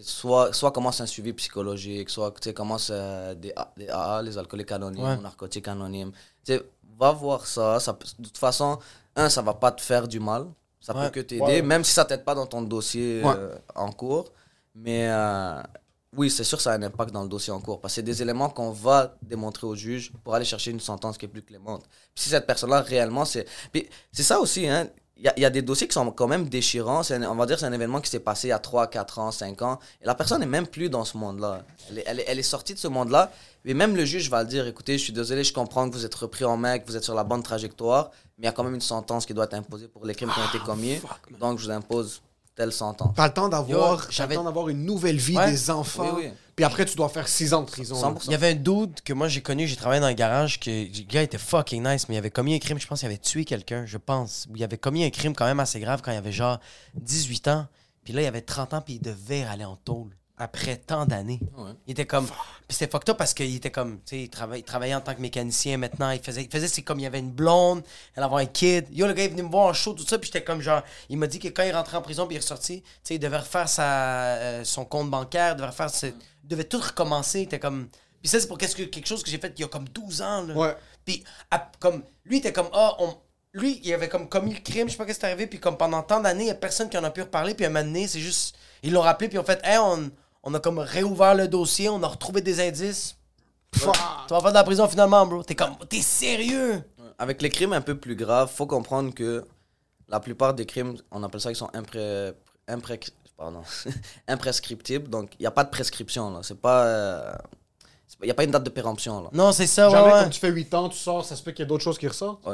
soit, soit commence un suivi psychologique, soit tu sais, commence euh, des, des AA, les alcooliques anonymes, Ouais. ou narcotiques anonymes. Tu sais, va voir ça, ça. De toute façon, un, ça va pas te faire du mal. Ça Ouais. peut que t'aider, Ouais. même si ça t'aide pas dans ton dossier Ouais. euh, en cours. Mais euh, oui, c'est sûr que ça a un impact dans le dossier en cours. Parce que c'est des éléments qu'on va démontrer au juge pour aller chercher une sentence qui est plus clémente. Puis si cette personne-là, réellement, c'est. Puis c'est ça aussi, hein. Il y, a- y a des dossiers qui sont quand même déchirants. Un- on va dire que c'est un événement qui s'est passé il y a 3, 4 ans, 5 ans. Et la personne n'est même plus dans ce monde-là. Elle est, elle est- elle est sortie de ce monde-là. Et même le juge va le dire écoutez, je suis désolé, je comprends que vous êtes repris en main, que vous êtes sur la bonne trajectoire, mais il y a quand même une sentence qui doit être imposée pour les crimes qui ont été commis. Donc je vous impose telle sentence. T'as le temps d'avoir Yo, t'as le j'avais- temps d'avoir une nouvelle vie Ouais. des enfants. Oui, oui. Puis après, tu dois faire six ans de prison. 100%. Il y avait un dude que moi j'ai connu, j'ai travaillé dans un garage, que le gars était fucking nice, mais il avait commis un crime, je pense qu'il avait tué quelqu'un, je pense. Ou il avait commis un crime quand même assez grave quand il avait genre 18 ans. Puis là, il avait 30 ans, puis il devait aller en tôle après tant d'années. Ouais. Il était comme. Puis c'était fucked up parce qu'il était comme. Tu sais, il, il travaillait en tant que mécanicien maintenant. Il faisait, il faisait c'est comme il y avait une blonde, elle avait un kid. Yo, le gars, il venait me voir en show, tout ça. Puis j'étais comme genre. Il m'a dit que quand il rentrait en prison, puis il est ressorti, tu sais, il devait refaire sa, euh, son compte bancaire, il devait refaire. ses- il devait tout recommencer. Il était comme. Puis ça, c'est pour quelque chose que j'ai fait il y a comme 12 ans, là. Ouais. Puis, à- comme, lui, il était comme, ah, on- lui, il avait comme commis le crime, je sais pas qu'est-ce qui est arrivé, puis comme pendant tant d'années, il y a personne qui en a pu reparler, puis à un moment donné, c'est juste, ils l'ont rappelé, puis ils ont fait, hey, on, on a comme réouvert le dossier, on a retrouvé des indices. Tu vas faire de la prison finalement, bro. T'es comme, t'es sérieux? Avec les crimes un peu plus graves, faut comprendre que la plupart des crimes, on appelle ça qu'ils sont impré... impré- pardon, imprescriptibles. Donc, il n'y a pas de prescription. là. C'est pas... euh, c'est pas- Il n'y a pas une date de péremption. Là. Non, c'est ça, ouais, Jamais, ouais. comme tu fais 8 ans, tu sors, ça se peut qu'il y ait d'autres choses qui ressortent?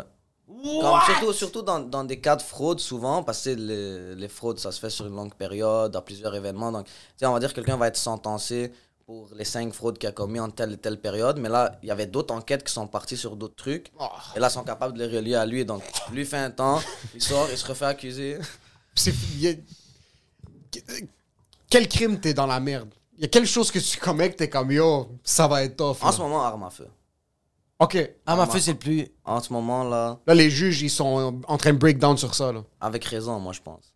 Comme surtout surtout dans, dans des cas de fraude, souvent, parce que les, les fraudes, ça se fait sur une longue période, à plusieurs événements. Donc, on va dire que quelqu'un va être sentencé pour les cinq fraudes qu'il a commis en telle et telle période. Mais là, il y avait d'autres enquêtes qui sont parties sur d'autres trucs. Et là, ils sont capables de les relier à lui. Donc, lui fait un temps, il sort, il se refait accuser. C'est- y a- Quel crime t'es dans la merde? Il y a quelque chose que tu commets que t'es comme yo, ça va être tough. En là? ce moment, arme à feu. Ok. Ah, ma feu, c'est le plus. En ce moment, là, Là, les juges, ils sont en train de break down sur ça. Là. avec raison, moi, je pense.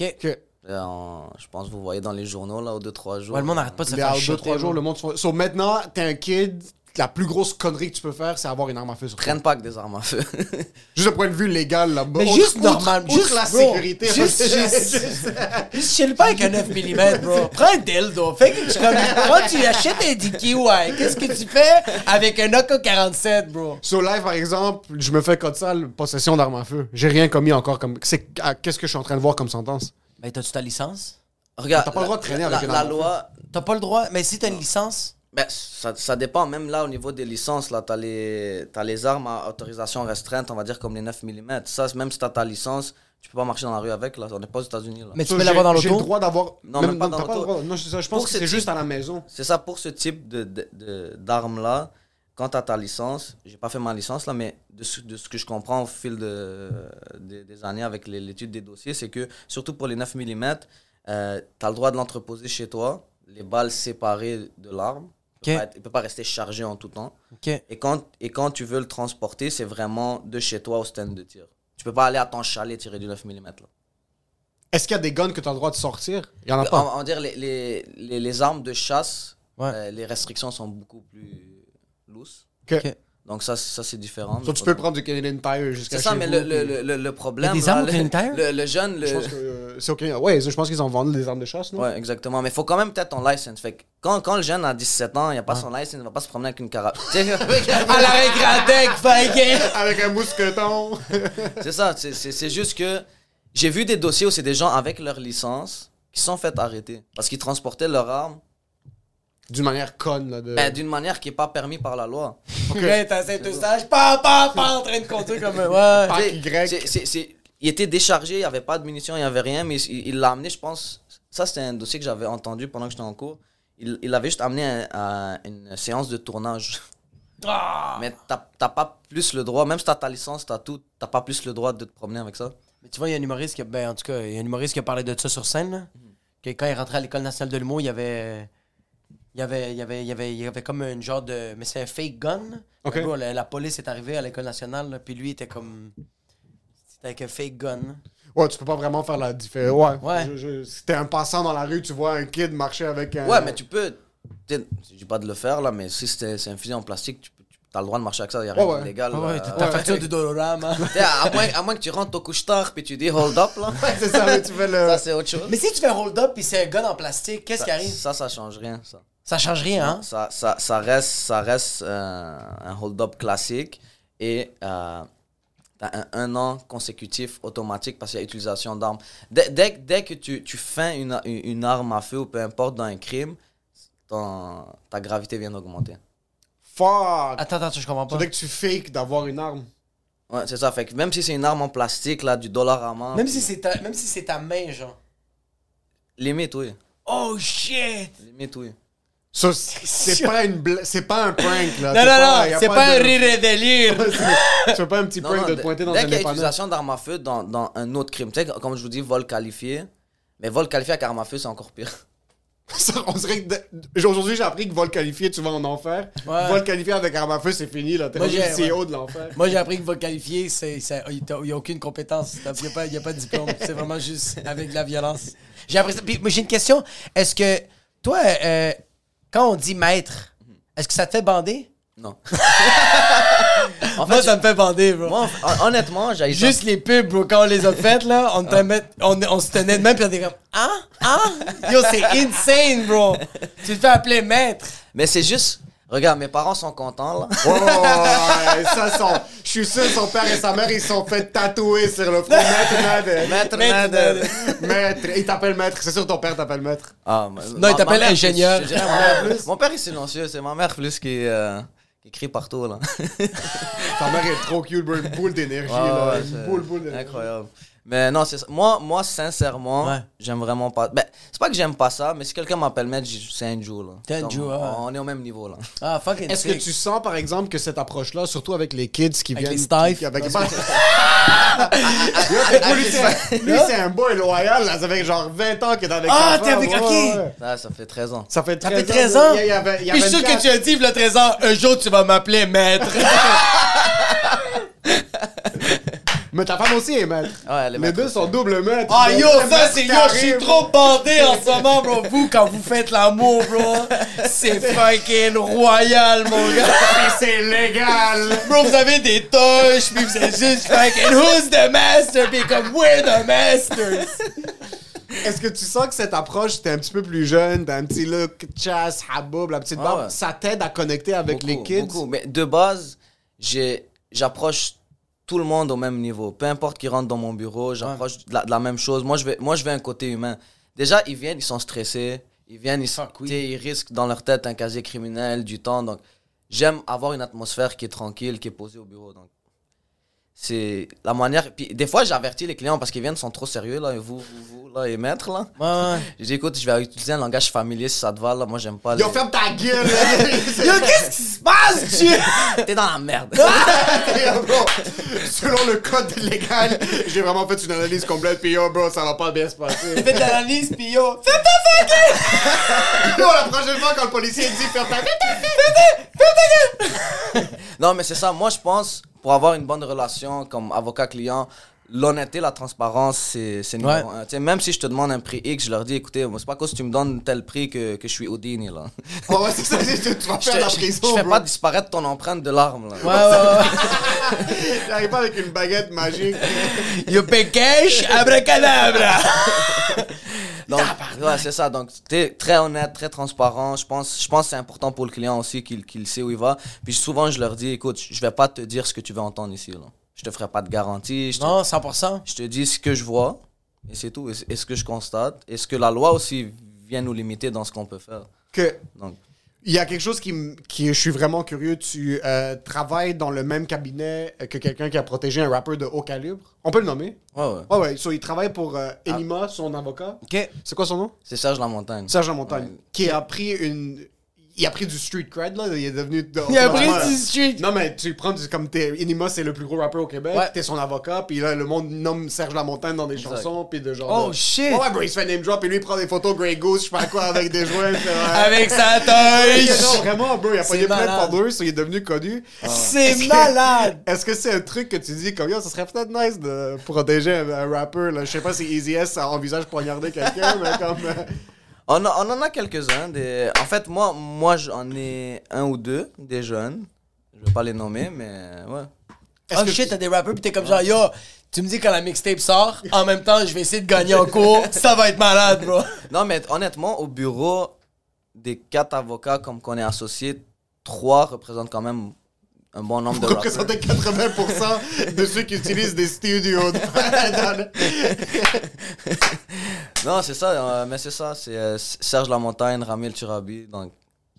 Ok. En- je pense que vous voyez dans les journaux, là, aux 2-3 jours. Ouais, le monde n'arrête pas de se faire deux, shotter, trois jours, bro. le monde se fait- So, maintenant, t'es un kid, la plus grosse connerie que tu peux faire, c'est avoir une arme à feu sur toi. Prennent pas que des armes à feu. Juste d'un point de vue légal, là. Mais Outre- juste normal, outre juste, la bro, sécurité. juste- juste- Juste chill pas avec un 9 mm, bro. Prends un dildo. Fais quelque chose comme. Quand tu achètes un DQI, qu'est-ce que tu fais avec un AK-47, bro? Sur live, par exemple, je me fais code sale, possession d'arme à feu. J'ai rien commis encore comme. c'est- Qu'est-ce que je suis en train de voir comme sentence? Ben, t'as-tu ta licence? Regarde, T'as pas le droit de traîner la, avec une la arme à feu. loi, T'as pas le droit. Mais si t'as une licence. Ben, ça, ça dépend. Même là, au niveau des licences, là, t'as les, t'as les armes à autorisation restreinte, on va dire comme les 9 mm. Ça, même si t'as ta licence, tu peux pas marcher dans la rue avec. Là. On n'est pas aux États-Unis. Là. Mais tu peux l'avoir dans j'ai- J'ai le l'auto? droit d'avoir. Non, même pas dans t'as le l'auto. droit. Non, c'est ça, je pense Pour que ce c'est juste type- à la maison. C'est ça pour ce type de, de, de- d'armes-là. Quand t'as ta licence, j'ai pas fait ma licence là, mais de ce, de ce que je comprends au fil de, de- des années avec l'étude des dossiers, c'est que surtout pour les 9 mm, euh, t'as le droit de l'entreposer chez toi, les balles séparées de l'arme. Il Ok. peut pas peut rester chargé en tout temps. Et quand, et quand tu veux le transporter, c'est vraiment de chez toi au stand de tir. Tu peux pas aller à ton chalet tirer du 9 mm. Là. Est-ce qu'il y a des guns que t'as le droit de sortir? Il y en a On, pas. on va dire les, les, les, les armes de chasse, Ouais. euh, les restrictions sont beaucoup plus lousses. Ok. Ok. Donc ça, ça c'est différent. So, tu peux prendre du Canadian Tire jusqu'à C'est ça, chez mais vous, le, le, puis- le, le- le problème. Il y a des là, armes le, Canadian Tire? le, le jeune, le- Je pense que euh, c'est ok. Ouais, je pense qu'ils en vendent des armes de chasse, non? Ouais, exactement. Mais il faut quand même peut-être ton license. Fait que quand, quand le jeune a 17 ans, il a pas son license, il va pas se promener avec une carabine. À la récréatec, fucking! Avec un mousqueton. c'est ça, c'est- c'est c'est juste que j'ai vu des dossiers où c'est des gens avec leur licence qui sont fait arrêter parce qu'ils transportaient leur arme D'une manière conne, là. De... ben, d'une manière qui est pas permis par la loi. Ouais, t'as Saint-Eustache, pas, pas, pas en train de conduire comme un. Ouais. Y. c'est- c'est- c'est- il était déchargé, il n'y avait pas de munitions, il n'y avait rien, mais il il l'a amené, je pense. Ça, c'était un dossier que j'avais entendu pendant que j'étais en cours. Il il l'avait juste amené à, à une séance de tournage. Mais t'as t'as pas plus le droit, même si t'as ta licence, t'as tout, t'as pas plus le droit de te promener avec ça. Mais tu vois, il y a un humoriste qui a, ben, en tout cas, il y a un humoriste qui a parlé de ça sur scène. là. Que quand il rentrait à l'École nationale de l'humour, il y avait. Il y avait, il y avait, il y avait, il y avait comme une genre de. Mais c'est un fake gun. là. Ok. Bro, la, la police est arrivée à l'École nationale, là, puis lui était comme. C'était avec un fake gun. Ouais, tu peux pas vraiment faire la différence. Ouais. Ouais. Je- je- si t'es un passant dans la rue, tu vois un kid marcher avec un. Ouais, mais tu peux. tu- Je dis pas de le faire là, mais si c'est c'est un fusil en plastique, tu, peux- tu as le droit de marcher avec ça, il y a rien Ouais, ouais. d'illégal. Ah ouais, t'as ta facture de Dolorama. À, moins, à moins que tu rentres au couche-tard puis tu dis hold up là. c'est ça, mais tu fais le. Ça, c'est autre chose. Mais si tu fais un hold-up puis c'est un gun en plastique, qu'est-ce qui arrive? ça, ça change rien. Ça, Ça change rien, hein? ça, ça, ça reste, ça reste euh, un hold-up classique et euh, t'as un, un an consécutif automatique parce qu'il y a utilisation d'armes. Dès, dès, que- dès que tu, tu fais une, une arme à feu ou peu importe dans un crime, ton- ta gravité vient d'augmenter. Fuck! Attends, attends, je comprends Ça pas. dire que tu fakes d'avoir une arme. Ouais, c'est ça. Fait que même si c'est une arme en plastique, là, du dollar à main. Même si c'est ta, même si c'est ta main, genre. Limite, oui. Oh shit! Limite, oui. Ça, c'est c'est pas une bla- c'est pas un prank là. Non, C'est non, non, c'est pas un de- rire et délire. Tu fais pas un petit Non, prank non, de te pointer dans dès un qu'il y a dépanneur. utilisation d'armes à feu dans, dans un autre crime, tu sais, comme je vous dis, vol qualifié. Mais vol qualifié avec arme à feu, c'est encore pire. Ça, on dirait que de- aujourd'hui j'ai appris que vol qualifié tu vas en enfer. Ouais. Vol qualifié avec arme à feu c'est fini là. T'es le CEO de l'enfer. Moi, j'ai appris que votre qualifié, c'est, c'est- il n'y a aucune compétence. Il n'y a, pas- y a pas de diplôme. C'est vraiment juste avec de la violence. J'ai appris ça. Puis, moi, j'ai une question. Est-ce que, toi, euh, quand on dit maître, est-ce que ça te fait bander? Non. en Moi, fait, ça me fait bander, bro. moi, hon- honnêtement, j'ai Juste les pubs, bro, quand on les a faites, là, on, on, on se tenait de même, puis on était comme, hein? Hein? Yo, c'est insane, bro. Tu te fais appeler maître. Mais c'est juste. Regarde, mes parents sont contents, là. Oh, ouais, ça, son- je suis sûr son père et sa mère ils se sont fait tatouer sur le front. Maître. Maître Maître. Maître. Il t'appelle maître. C'est sûr ton père t'appelle maître. Ah, ma- Non, il t'appelle ingénieur. je plus. Mon père est silencieux, c'est ma mère plus qui, euh, qui crie partout, là. Ta mère est trop cute, bro. Une boule d'énergie Ouais, là. ouais, Une boule, boule d'énergie. Incroyable. Mais non, c'est ça. Moi, moi, sincèrement, Ouais. j'aime vraiment pas. Ben, c'est pas que j'aime pas ça, mais si quelqu'un m'appelle maître, c'est un Joe, là. Comme, Joe, ouais. On est au même niveau, là. Ah, fucking Est-ce que tu sens par exemple que cette approche-là, surtout avec les kids qui Avec viennent. les qui- Avec Yo, lui, c'est- un boy loyal, là. Ça fait genre 20 ans qu'il est avec Ah, t'es avec- ouais, ouais. Ça, ça fait 13 ans. Ça fait Ça 13 fait 13 ans? Il y a- il y avait- il y Puis je suis sûr que tu as dit, le 13 ans, un jour, tu vas m'appeler maître. Mais ta femme aussi est maître. Ouais, elle est Les deux aussi. sont double maître. Ah yo, ça c'est yo, je suis trop bandé en ce moment, bro. Vous, quand vous faites l'amour, bro, c'est fucking royal, mon gars. C'est légal. Bro, vous avez des touches, puis vous êtes juste fucking who's the master, puis comme we're the masters. Est-ce que tu sens que cette approche, t'es un petit peu plus jeune, t'as un petit look chasse, haboub, la petite Ah barbe, ouais. ça t'aide à connecter avec les Beaucoup, kids? beaucoup. Mais de base, j'ai- j'approche tout le monde au même niveau. Peu importe qui rentre dans mon bureau, j'approche de, la, de la même chose. Moi je, vais, moi, je vais un côté humain. Déjà, ils viennent, ils sont stressés. Ils viennent, ils, oui. t'sais, ils risquent dans leur tête un casier criminel, du temps. Donc, j'aime avoir une atmosphère qui est tranquille, qui est posée au bureau. Donc, c'est la manière. Puis, des fois, j'avertis les clients parce qu'ils viennent, sont trop sérieux, là. Et vous, vous, vous, là, et maître, là. Ouais, Je dis, écoute, je vais utiliser un langage familier si ça te va, là. Moi, j'aime pas Yo, les- ferme ta gueule! là. Yo, qu'est-ce qui se passe, tu? T'es dans la merde. Yo, bro, selon le code légal, j'ai vraiment fait une analyse complète, puis yo, bro, ça va pas bien se passer. Faites l'analyse, puis yo, faites Yo, la prochaine fois, quand le policier dit ferme ta gueule, Non, mais c'est ça. Moi, je pense, pour avoir une bonne relation comme avocat-client, l'honnêteté, la transparence, c'est c'est numéro Ouais. un. Tu sais, même si je te demande un prix X, je leur dis, écoutez, c'est pas cause que tu me donnes tel prix que, que je suis Houdini, là. Oh, ouais, c'est ça, tu vas Je, faire la je- prison, je fais bro. pas disparaître ton empreinte de l'arme, là. Ouais, ouais, J'arrive pas avec une baguette magique. You pay cash, abracadabra. Donc, ouais, c'est ça. Donc, t'es très honnête, très transparent. Je pense, je pense que c'est important pour le client aussi qu'il qu'il sait où il va. Puis souvent, je leur dis, écoute, je vais pas te dire ce que tu veux entendre ici, là. Je te ferai pas de garantie. Je te, Non, 100%. Je te dis ce que je vois, et c'est tout. Et ce- et ce que je constate, et ce que la loi aussi vient nous limiter dans ce qu'on peut faire. Que Donc, Il y a quelque chose qui, qui je suis vraiment curieux. Tu euh, travailles dans le même cabinet que quelqu'un qui a protégé un rappeur de haut calibre? On peut le nommer? Ouais, ouais. Ouais, ouais. So, il travaille pour euh, Enima, son avocat. Ok. C'est quoi son nom? C'est Serge La Montagne. Serge Montagne. Ouais. Qui a pris une. Il a pris du street cred, là. Il est devenu. Il a pris du street. Non, mais tu prends du, comme t'es. Enima, c'est le plus gros rappeur au Québec. Ouais. T'es son avocat, puis là, le monde nomme Serge Lamontagne dans des Exact. chansons, puis de genre. Oh de- shit! Ouais, bro, il se fait name drop, et lui, il prend des photos Grey Goose, je sais pas quoi, avec des joints. c'est vrai. Avec sa non, touche! vraiment, bro, il a pas C'est malade. pour deux, so il est devenu connu. C'est Est-ce que- malade! Est-ce que c'est un truc que tu dis comme yo, ça serait peut-être nice de protéger un, un rappeur, là? Je sais pas si Easy S envisage poignarder quelqu'un, mais comme. On, a- on en a quelques-uns. Des... En fait, moi, moi j'en ai un ou deux, des jeunes. Je vais pas les nommer, mais ouais. Est-ce Oh que shit, tu- t'as des rappeurs pis t'es comme genre, yo, tu me dis quand la mixtape sort, en même temps, je vais essayer de gagner en cours, ça va être malade, bro. Non, mais honnêtement, au bureau, des quatre avocats comme qu'on est associés, trois représentent quand même un bon nombre de rappeurs. représentez 80% de ceux qui utilisent des studios. Non, c'est ça, euh, mais c'est ça. C'est euh, Serge Lamontagne, Ramil Turabi. Donc,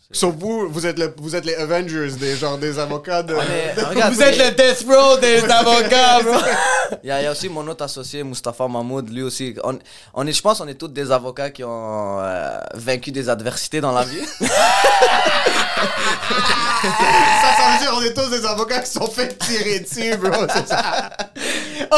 Sauf vous, vous êtes, le- vous êtes les Avengers, des, genre des avocats de. on est- regarde, Vous êtes le death row des avocats, bro. Il y, a il y a aussi mon autre associé, Mustapha Mahmoud, lui aussi. On, on est, je pense qu'on est tous des avocats qui ont euh, vaincu des adversités dans la vie. Ça, ça veut dire on est tous des avocats qui sont fait tirer dessus, bro. c'est ça.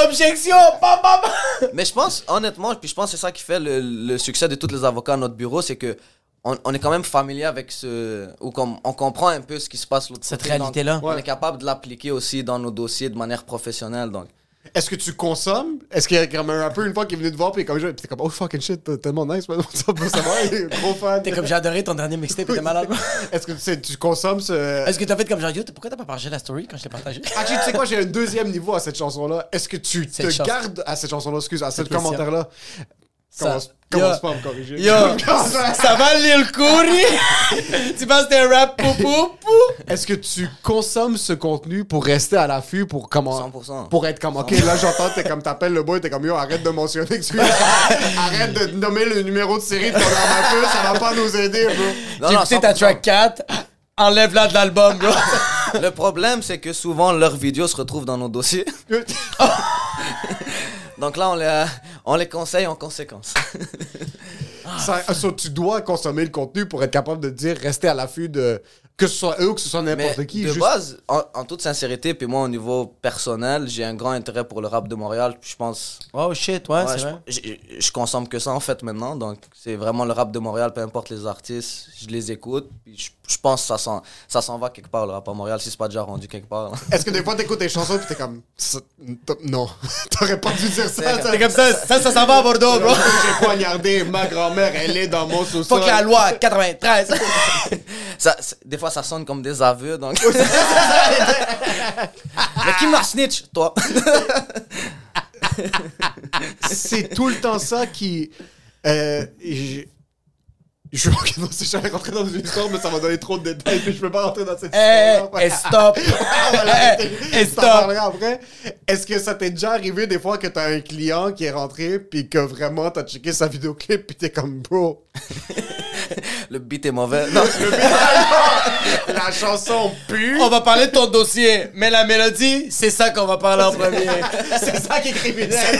Objection! Bam, bam, bam. Mais je pense, honnêtement, puis je pense que c'est ça qui fait le, le succès de tous les avocats à notre bureau, c'est que on, on est quand même familier avec ce. ou comme on comprend un peu ce qui se passe l'autre Cette réalité-là. On est capable de l'appliquer aussi dans nos dossiers de manière professionnelle. Donc. Est-ce que tu consommes? Est-ce qu'il y a comme un rappeur une fois qui est venu te voir, puis comme, t'es comme, oh fucking shit, t'es tellement nice, man. ça peut savoir, il est gros fan. T'es comme j'ai adoré ton dernier mixtape, t'es malade. Est-ce que tu, sais, tu consommes ce. Est-ce que t'as fait comme genre, yo, pourquoi t'as pas partagé la story quand je l'ai partagé? Actually, tu sais quoi, j'ai un deuxième niveau à cette chanson-là. Est-ce que tu te chanson. gardes à cette chanson-là, excuse, à ce question. commentaire-là Ça- Commence, commence Yo. pas à me corriger. Yo, ça va Lil Kouri? tu penses que t'es un rap poupou? Est-ce que tu consommes ce contenu pour rester à l'affût, pour comment 100%. Pour être comme, ok, là j'entends, t'es comme, t'appelles le boy, t'es comme, yo, arrête de mentionner que tu Arrête de nommer le numéro de série de ton armature, ça va pas nous aider, bro. Non, J'ai écouté ta 100%. track 4, enlève-la de l'album, bro. Le problème, c'est que souvent leurs vidéos se retrouvent dans nos dossiers. Donc là, on les, on les conseille en conséquence. Ça- tu dois consommer le contenu pour être capable de dire, rester à l'affût de. Que ce soit eux ou que ce soit n'importe qui. de juste- base, en, en toute sincérité, puis moi, au niveau personnel, j'ai un grand intérêt pour le rap de Montréal. Puis je pense. Oh shit, ouais, ouais, c'est je, vrai. je- je consomme que ça en fait maintenant. Donc, c'est vraiment le rap de Montréal, peu importe les artistes, je les écoute. Puis je, je pense que ça s'en, ça s'en va quelque part, le rap à Montréal, si c'est pas déjà rendu quelque part. Est-ce que des fois t'écoutes tes chansons pis t'es comme. Non, t'aurais pas dû dire ça. ça- C'est comme ça, ça, ça s'en va à Bordeaux, bro. J'ai poignardé ma grand-mère, elle est dans mon sous-sol. Fuck la loi, 93. Ça, des fois, ça sonne comme des aveux. Donc... Mais qui m'a snitch? Toi. C'est tout le temps ça qui. Euh, je. Je non, si j'allais rentrer dans une histoire, mais ça va donner trop de détails, puis je peux pas rentrer dans cette Eh, histoire. eh, stop. L'arrêter. Eh, stop. après. Est-ce que ça t'est déjà arrivé des fois que t'as un client qui est rentré, puis que vraiment t'as checké sa vidéoclip, puis t'es comme, bro, Le beat est mauvais. Non. la chanson pue. On va parler de ton dossier, mais la mélodie, c'est ça qu'on va parler en premier. C'est ça qui est criminel.